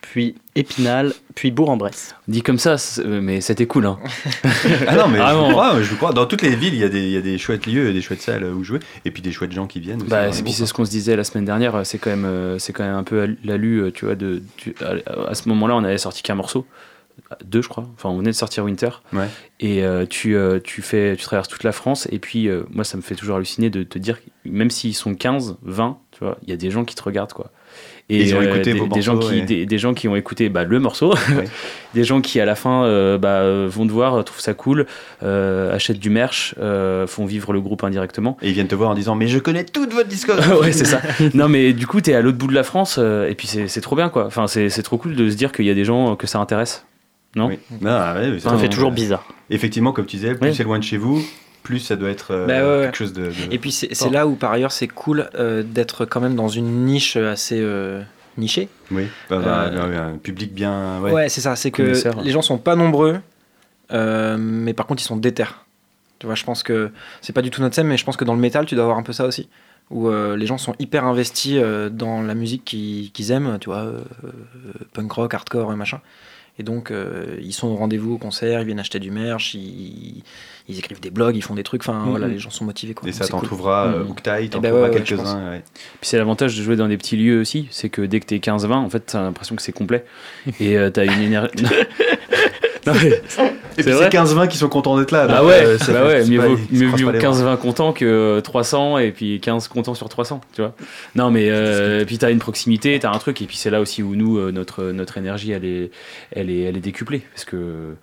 puis Épinal, puis Bourg-en-Bresse. Dit comme ça, euh, mais c'était cool. Hein. *laughs* Ah non mais je Vraiment. vous crois, je vous crois. Dans toutes les villes, il y, a des, il y a des chouettes lieux, des chouettes salles où jouer, et puis des chouettes gens qui viennent. Bah, c'est, c'est ce qu'on se disait la semaine dernière. C'est quand même, euh, c'est quand même un peu l'alu, euh, tu vois. De, tu- à, à ce moment-là, on avait sorti qu'un morceau. Deux, je crois. Enfin, on venait de sortir Winter. Ouais. Et euh, tu, euh, tu, fais, tu traverses toute la France. Et puis, euh, moi, ça me fait toujours halluciner de te dire, même s'ils sont 15, 20, tu vois, il y a des gens qui te regardent, quoi. Et Ils ont écouté des, vos des gens qui, et- des, des gens qui ont écouté bah, le morceau, *laughs* des gens qui à la fin bah, vont te voir, trouvent ça cool, achètent du merch, font vivre le groupe indirectement. Et ils viennent te voir en disant Mais je connais toute votre discographie. *laughs* ouais, c'est ça. *laughs* Non, mais du coup, t'es à l'autre bout de la France, et puis c'est trop bien, quoi. Enfin, c'est trop cool de se dire qu'il y a des gens que ça intéresse. Non Oui. Ah, ouais, mais Ça fait toujours bizarre. Effectivement, comme tu disais, plus c'est loin de chez vous, plus ça doit être euh, Bah ouais, ouais. quelque chose de. de- Et puis c'est là où par ailleurs c'est cool euh, d'être quand même dans une niche assez euh, nichée. Oui, Enfin, Euh, un, un public bien. Ouais. Ouais, c'est ça, c'est que les gens sont pas nombreux, euh, mais par contre ils sont déter. Tu vois, je pense que c'est pas du tout notre scène, mais je pense que dans le métal tu dois avoir un peu ça aussi. Où euh, les gens sont hyper investis euh, dans la musique qu'ils qu'ils aiment, tu vois, punk rock, hardcore et machin. Et donc euh, ils sont au rendez-vous au concert, ils viennent acheter du merch, ils, ils écrivent des blogs, ils font des trucs, enfin voilà, les gens sont motivés. Quoi. Et Donc, ça c'est t'en cool. trouvera euh. Ouktaï, t'en Eh ben trouveras ouais, ouais, quelques-uns. ouais. Puis c'est l'avantage de jouer dans des petits lieux aussi, c'est que dès que t'es 15-20, en fait, t'as l'impression que c'est complet. Et euh, t'as une énergie. *laughs* *laughs* Et C'est puis c'est 15-20 qui sont contents d'être là. Ah ouais, euh, ça bah ouais c'est mieux vaut, ils se mieux croisent vaut pas les bras. 15-20 contents que 300 et puis 15 contents sur 300, tu vois. Non, mais euh, et puis t'as une proximité, t'as un truc, et puis c'est là aussi où nous, euh, notre, notre énergie, elle est, elle est, elle est décuplée. Parce que,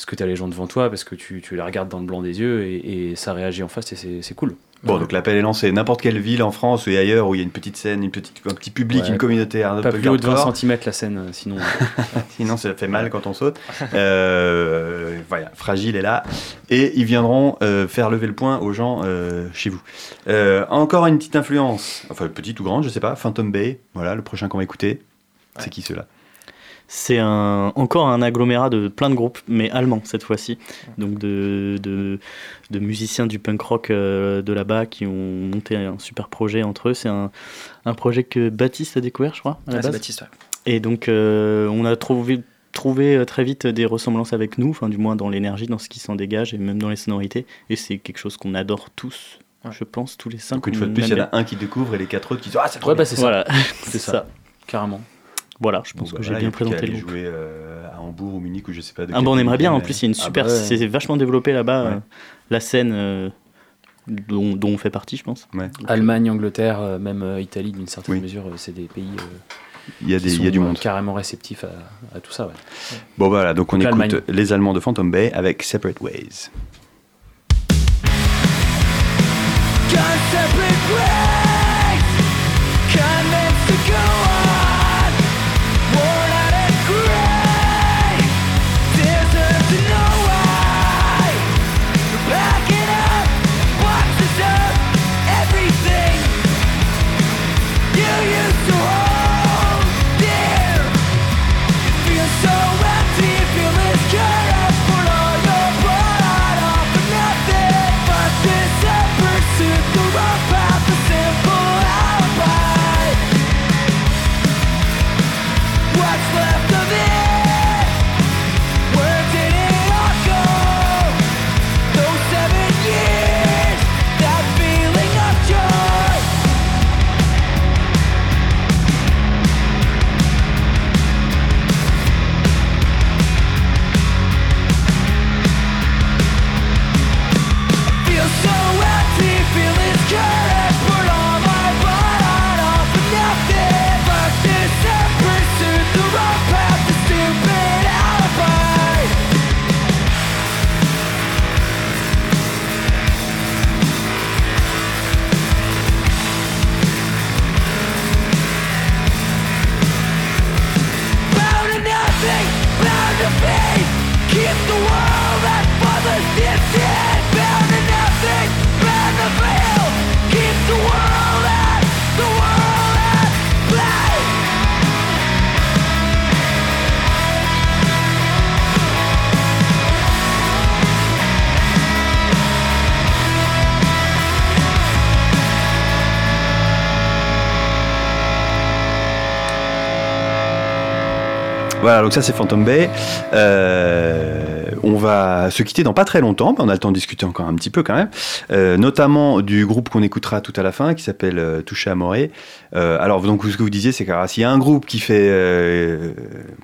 parce que t'as les gens devant toi, parce que tu, tu les regardes dans le blanc des yeux, et, et ça réagit en face, et c'est cool. Bon, donc l'appel est lancé. N'importe quelle ville en France ou ailleurs où il y a une petite scène, une petite, un petit public, Ouais. une communauté un Pas plus haut de 20 hardcore. cm la scène, euh, sinon. *laughs* Sinon, ça fait mal quand on saute. Euh, voilà, fragile est là. Et ils viendront euh, faire lever le point aux gens euh, chez vous. Euh, encore une petite influence, enfin petite ou grande, je sais pas. Phantom Bay, voilà, le prochain qu'on va écouter. C'est qui ceux-là? C'est un, encore un agglomérat de plein de groupes, mais allemands cette fois-ci. Donc de, de, de musiciens du punk rock euh, de là-bas qui ont monté un super projet entre eux. C'est un, un projet que Baptiste a découvert, je crois, à la Ah, c'est base. Baptiste. ouais. Et donc, euh, on a trouvé, trouvé euh, très vite des ressemblances avec nous, enfin, du moins dans l'énergie, dans ce qui s'en dégage et même dans les sonorités. Et c'est quelque chose qu'on adore tous, Ouais. je pense, tous les cinq. Donc une fois de plus, il y en a un qui découvre et les quatre autres qui disent Ah, c'est trop Ouais, bien. bah c'est ça. Voilà, *laughs* C'est c'est ça. ça. Carrément. Voilà, je Bon, pense bah que j'ai voilà, il y bien présenté le groupe. jouer euh, à Hambourg ou Munich ou je sais pas. de Ah quelle bah on aimerait bien, en plus il y a une Ah super, bah ouais. c'est vachement développé là-bas, Ouais. euh, la scène euh, dont, dont on fait partie je pense. Allemagne, Angleterre, euh, même euh, Italie, d'une certaine Oui. mesure, euh, c'est des pays euh, Il y a, qui des, il y a sont, du monde. carrément réceptifs à, à tout ça. Ouais. Bon voilà, donc on Donc, écoute les Allemands de Phantom Bay avec Separate Ways. Separate ways, Voilà, donc ça c'est Phantom Bay. Euh, on va se quitter dans pas très longtemps, mais on a le temps de discuter encore un petit peu quand même. Euh, notamment du groupe qu'on écoutera tout à la fin, qui s'appelle euh, Touché à Morée. Euh, alors donc ce que vous disiez, c'est que s'il y a un groupe qui fait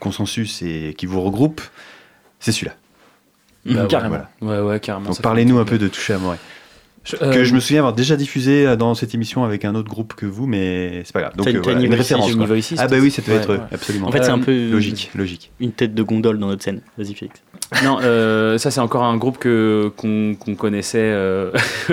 consensus et qui vous regroupe, C'est celui-là. Bah, Carrément. Voilà. Ouais, ouais, carrément. Donc parlez-nous un peu de Toucher à Moret. Je- que euh, je me souviens avoir déjà diffusé euh, dans cette émission avec un autre groupe que vous, mais c'est pas grave. Donc euh, voilà, une référence. Ah bah oui, ça devait ouais, être eux, ouais. absolument. En fait, c'est un Euh, peu logique, logique. une tête de gondole dans notre scène. Vas-y, Félix. Non, euh, ça c'est encore un groupe que qu'on connaissait. euh, *laughs*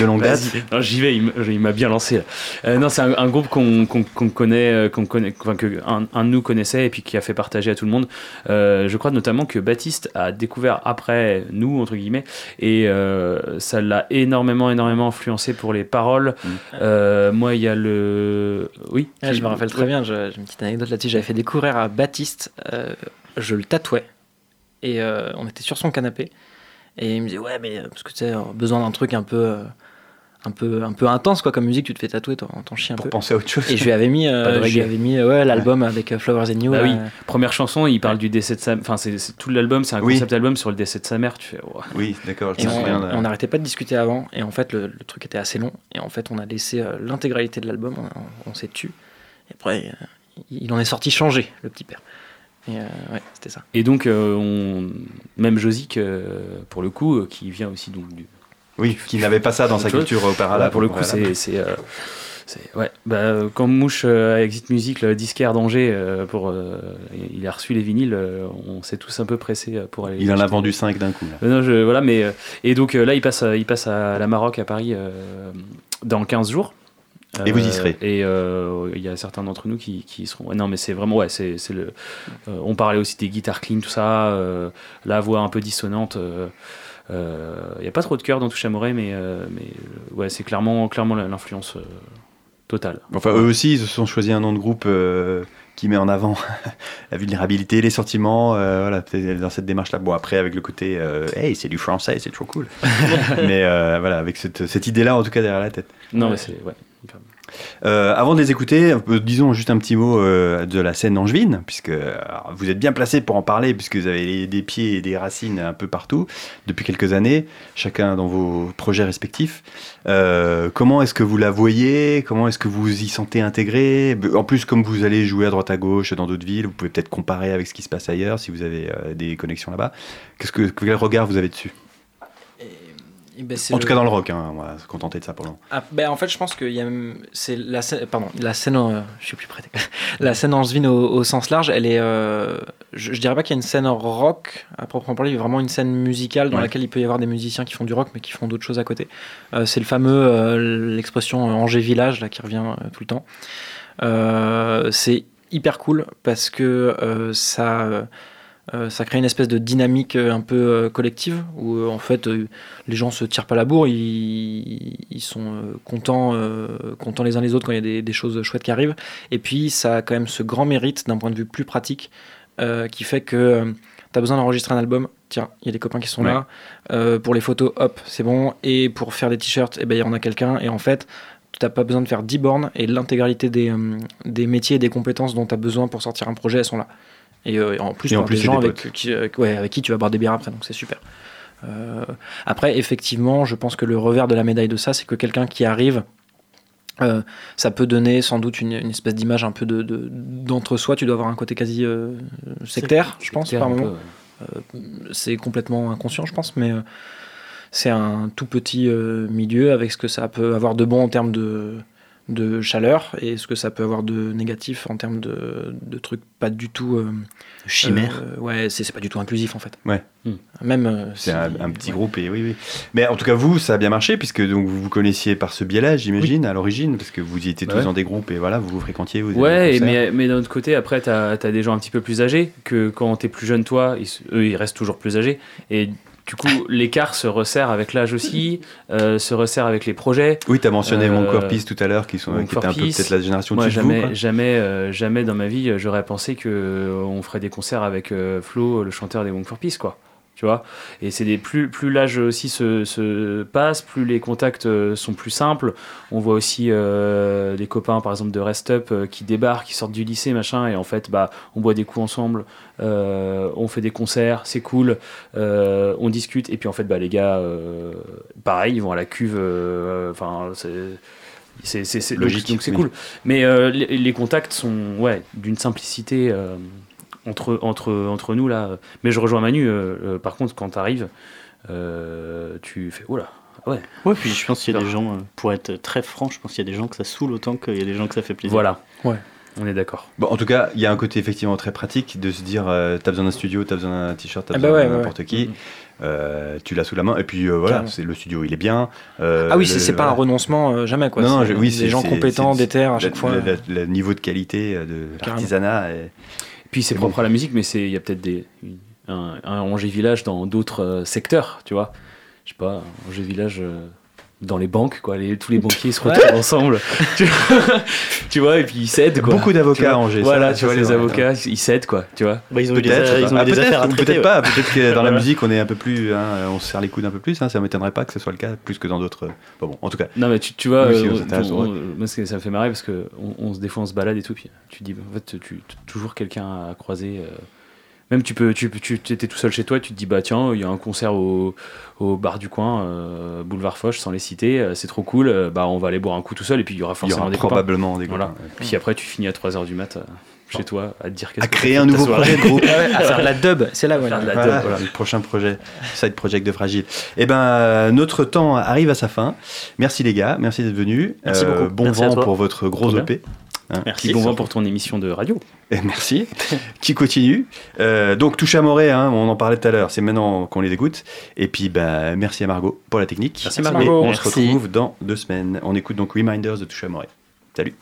De longue date. J'y vais. Il m'a bien lancé. là. Euh, non, c'est un, un groupe qu'on qu'on qu'on connaît, qu'on connaît, enfin que un, un de nous connaissait et puis qui a fait partager à tout le monde. Euh, je crois notamment que Baptiste a découvert après nous entre guillemets et euh, ça l'a énormément, énormément influencé pour les paroles. Mm. Euh, moi, il y a le, oui. Ouais, je me rappelle très bien, je- j'ai une petite anecdote là-dessus. J'avais fait découvrir à Baptiste, euh, je le tatouais. Et euh, on était sur son canapé. Et il me disait, ouais, mais euh, parce que tu sais, euh, besoin d'un truc un peu, euh, un peu, un peu intense, quoi, comme musique, tu te fais tatouer, t'en chies un Pour peu. penser à autre chose. Et je lui avais mis, *laughs* euh, je lui avais mis ouais, l'album avec Flowers and You. Bah oui. Première chanson, il parle du décès de sa, enfin c'est tout l'album, c'est un Oui. concept album sur le décès de sa mère. Tu fais, ouah. Oui, d'accord, on de- on n'arrêtait pas de discuter avant. Et en fait, le, le truc était assez long. Et en fait, on a laissé euh, l'intégralité de l'album. On, on s'est tu. Et après, euh, il en est sorti changé, le petit père. Et euh, ouais, c'était ça. Et donc, euh, on... même Josique, euh, pour le coup, euh, qui vient aussi donc du. Oui, qui n'avait pas ça dans sa culture auparavant. Pour le coup, c'est. euh, ouais, bah, quand Mouche euh, à Exit Music, le disquaire d'Angers, euh, pour, euh, il a reçu les vinyles, euh, on s'est tous un peu pressés euh, pour aller. Il en a vendu 5 d'un coup. là. Euh, non, je- voilà, mais. euh, et donc euh, là, il passe, à, il passe à la Maroc, à Paris, euh, dans 15 jours. Et vous y Euh, serez. Et euh, il y a certains d'entre nous qui, qui y seront. Non, mais c'est vraiment, ouais, c'est le. euh, on parlait aussi des guitares clean, tout ça, la voix un peu dissonante. euh, euh, Il n'y a pas trop de cœur dans Touche à mais, euh, mais euh, ouais, c'est clairement, clairement l'influence totale. Enfin, eux aussi, ils se sont choisi un nom de groupe qui met en avant *laughs* la vulnérabilité, les sentiments, voilà, dans cette démarche-là. Bon, après, avec le côté, hey, c'est du français, c'est trop cool. *laughs* Mais voilà, avec cette, cette idée-là, en tout cas, derrière la tête. Non, Ouais. mais c'est. Ouais. Euh, avant de les écouter, disons juste un petit mot euh, de la scène angevine, puisque vous êtes bien placé pour en parler, puisque vous avez des pieds et des racines un peu partout depuis quelques années, chacun dans vos projets respectifs. Euh, comment est-ce que vous la voyez? Comment est-ce que vous y sentez intégré En plus, comme vous allez jouer à droite à gauche dans d'autres villes, vous pouvez peut-être comparer avec ce qui se passe ailleurs si vous avez des connexions là-bas. Quel regard vous avez dessus? Ben, c'est En le- tout cas dans le rock, hein, on va se contenter de ça pour le moment. Ah, ben, en fait, je pense que y a, c'est la scène, pardon, la scène, euh, je suis plus prêt. *laughs* la scène angevine au, au sens large, elle est, euh, je, je dirais pas qu'il y a une scène rock à proprement parler, il y a vraiment une scène musicale dans Ouais. laquelle il peut y avoir des musiciens qui font du rock mais qui font d'autres choses à côté. Euh, c'est le fameux, l'expression Angers Village là qui revient tout le temps. C'est hyper cool parce que ça. Euh, ça crée une espèce de dynamique euh, un peu euh, collective où euh, en fait les gens se tirent pas la bourre, ils, ils sont contents, contents les uns les autres quand il y a des, des choses chouettes qui arrivent. Et puis ça a quand même ce grand mérite d'un point de vue plus pratique qui fait que tu as besoin d'enregistrer un album. Tiens, il y a des copains qui sont là. Pour les photos, hop, c'est bon. Et pour faire des t-shirts, eh ben, il y en a quelqu'un. Et en fait, tu n'as pas besoin de faire 10 bornes et l'intégralité des, des métiers et des compétences dont tu as besoin pour sortir un projet, elles sont là. Et euh, en plus, Et en plus, des gens des avec qui, euh, ouais, avec qui tu vas boire des bières après, donc c'est super. Euh, après, effectivement, je pense que le revers de la médaille de ça, c'est que quelqu'un qui arrive, euh, ça peut donner sans doute une, une espèce d'image un peu de, de- d'entre-soi. Tu dois avoir un côté quasi euh, sectaire, je pense, par moment. peu, ouais. C'est complètement inconscient, je pense, mais euh, c'est un tout petit euh, milieu avec ce que ça peut avoir de bon en termes de, de chaleur et ce que ça peut avoir de négatif en termes de, de trucs pas du tout. euh, Chimère. euh, ouais, c'est c'est pas du tout inclusif en fait. Ouais. Hmm. Même. euh, C'est si- un, un petit ouais. groupe et oui, oui. Mais en tout cas, vous, ça a bien marché puisque donc vous vous connaissiez par ce biais-là, j'imagine, à l'origine, parce que vous y étiez tous Ouais. dans des groupes et voilà, vous vous fréquentiez. Vous Ouais, et mais, mais d'un autre côté, après, tu as, des gens un petit peu plus âgés que quand tu es plus jeune, toi, ils, eux, ils restent toujours plus âgés. Et du coup, l'écart se resserre avec l'âge aussi, euh, se resserre avec les projets. Oui, tu as mentionné Euh, Monk for Peace tout à l'heure, qui, sont, qui étaient for un peu peut-être la génération de jamais, jamais, euh, jamais dans ma vie, j'aurais pensé que euh, on ferait des concerts avec Flo, le chanteur des Monk for Peace, quoi. Tu vois Et c'est des plus, plus l'âge aussi se, se passe, plus les contacts euh, sont plus simples. On voit aussi euh, des copains, par exemple, de Rest Up euh, qui débarquent, qui sortent du lycée, machin, et en fait, bah, on boit des coups ensemble, euh, on fait des concerts, c'est cool, euh, on discute, et puis en fait, bah, les gars, pareil, ils vont à la cuve, enfin, c'est. Logique, donc c'est oui. cool. Mais les, les contacts sont ouais, d'une simplicité entre, entre, entre nous là. Mais je rejoins Manu, euh, euh, par contre, quand t'arrives, euh, tu fais oula, ouais. Ouais, puis je pense qu'il y a des gens, euh, pour être très franc, je pense qu'il y a des gens que ça saoule autant qu'il y a des gens que ça fait plaisir. Voilà. Ouais. On est d'accord. Bon, en tout cas, il y a un côté effectivement très pratique de se dire euh, t'as besoin d'un studio, t'as besoin d'un t-shirt, t'as Ah bah besoin ouais, de n'importe ouais. qui. Euh, tu l'as sous la main. Et puis euh, voilà, c'est le studio, il est bien. Euh, Ah oui, le- c'est c'est pas un renoncement euh, jamais quoi. Non, non, C'est je- oui, des c'est- gens c'est- compétents, c'est- déter à chaque fois. Le, niveau de qualité de Carrément. l'artisanat. Puis c'est propre à la musique, mais c'est il y a peut-être des un, un Angers Village dans d'autres euh, secteurs, tu vois. Je sais pas, Angers Village euh, dans les banques, quoi. Les, tous les banquiers se retrouvent ensemble. *laughs* tu, vois, *laughs* tu vois, et puis ils cèdent, quoi. Beaucoup d'avocats à Angers. Voilà, ça, tu vois, les vrai. avocats, ils cèdent, quoi. Tu vois. Bah, ils ont eu des, Peut-être, ils ont ah, des peut-être, affaires à ou traiter. peut-être ouais. pas. Peut-être que dans la musique, on est un peu plus, hein, on se serre les coudes un peu plus. Hein, ça m'étonnerait pas que ce soit le cas, plus que dans d'autres. Bon, bon, en tout cas. Non, mais tu, tu vois, Oui, si, euh, on on- moi, ça me fait marrer parce que on, on se des fois on se balade et tout, puis tu dis, en fait, tu tu- toujours quelqu'un à croiser. euh, même tu peux, tu, tu étais tout seul chez toi, et tu te dis, bah tiens, il y a un concert au, au bar du coin, euh, boulevard Foch, sans les citer, euh, c'est trop cool, euh, bah on va aller boire un coup tout seul, et puis il y aura Il y forcément aura des copains. probablement des Voilà. copains. ouais. Puis après, tu finis à 3h du mat euh, chez toi à te dire qu'est-ce À que créer un nouveau projet de groupe. *laughs* à faire de la dub, c'est là voilà. Dub, voilà. le prochain projet, side project de Fragile. Eh ben, notre temps arrive à sa fin. Merci les gars, merci d'être venus. Euh, Merci beaucoup. Bon Merci vent pour votre gros. EP. Hein, Merci. Puis bon vent pour ton émission de radio. Et merci. *laughs* qui continue. Euh, donc, touche à Morée, hein, on en parlait tout à l'heure, c'est maintenant qu'on les écoute. Et puis, bah, merci à Margot pour la technique. Merci, Et Margot. on Merci. se retrouve dans deux semaines. On écoute donc Reminders de Touche à Morée. Salut.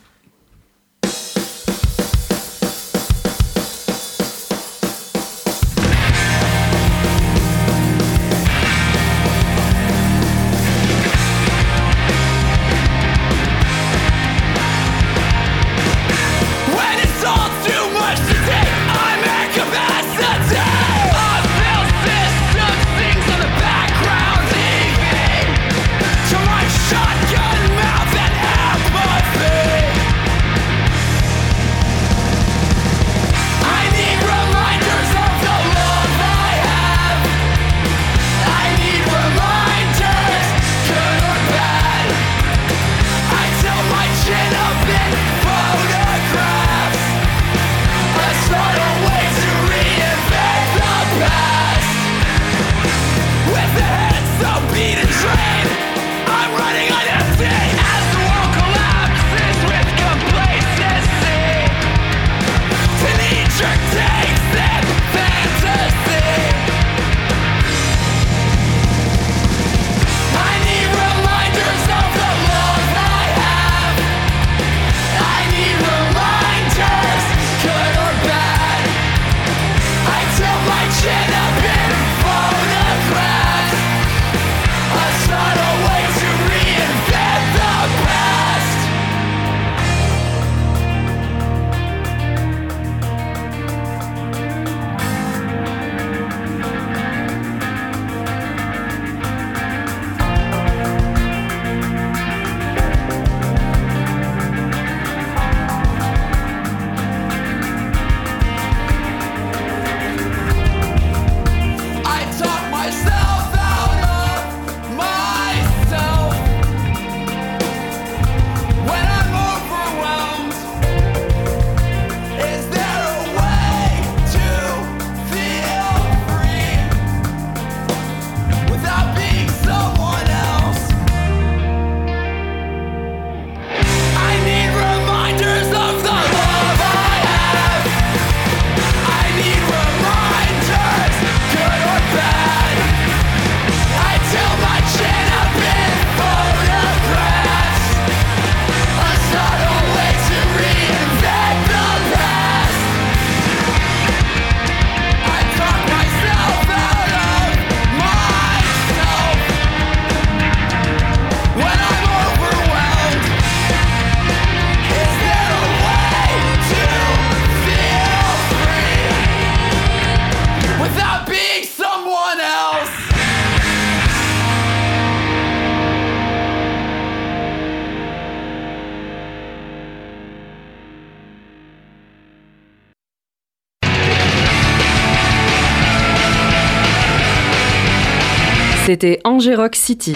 C'était Angers Rock City.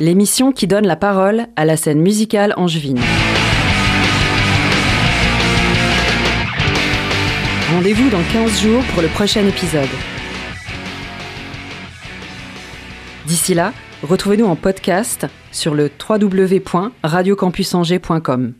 L'émission qui donne la parole à la scène musicale angevine. Rendez-vous dans 15 jours pour le prochain épisode. D'ici là, retrouvez-nous en podcast sur le www.radiocampusangers.com.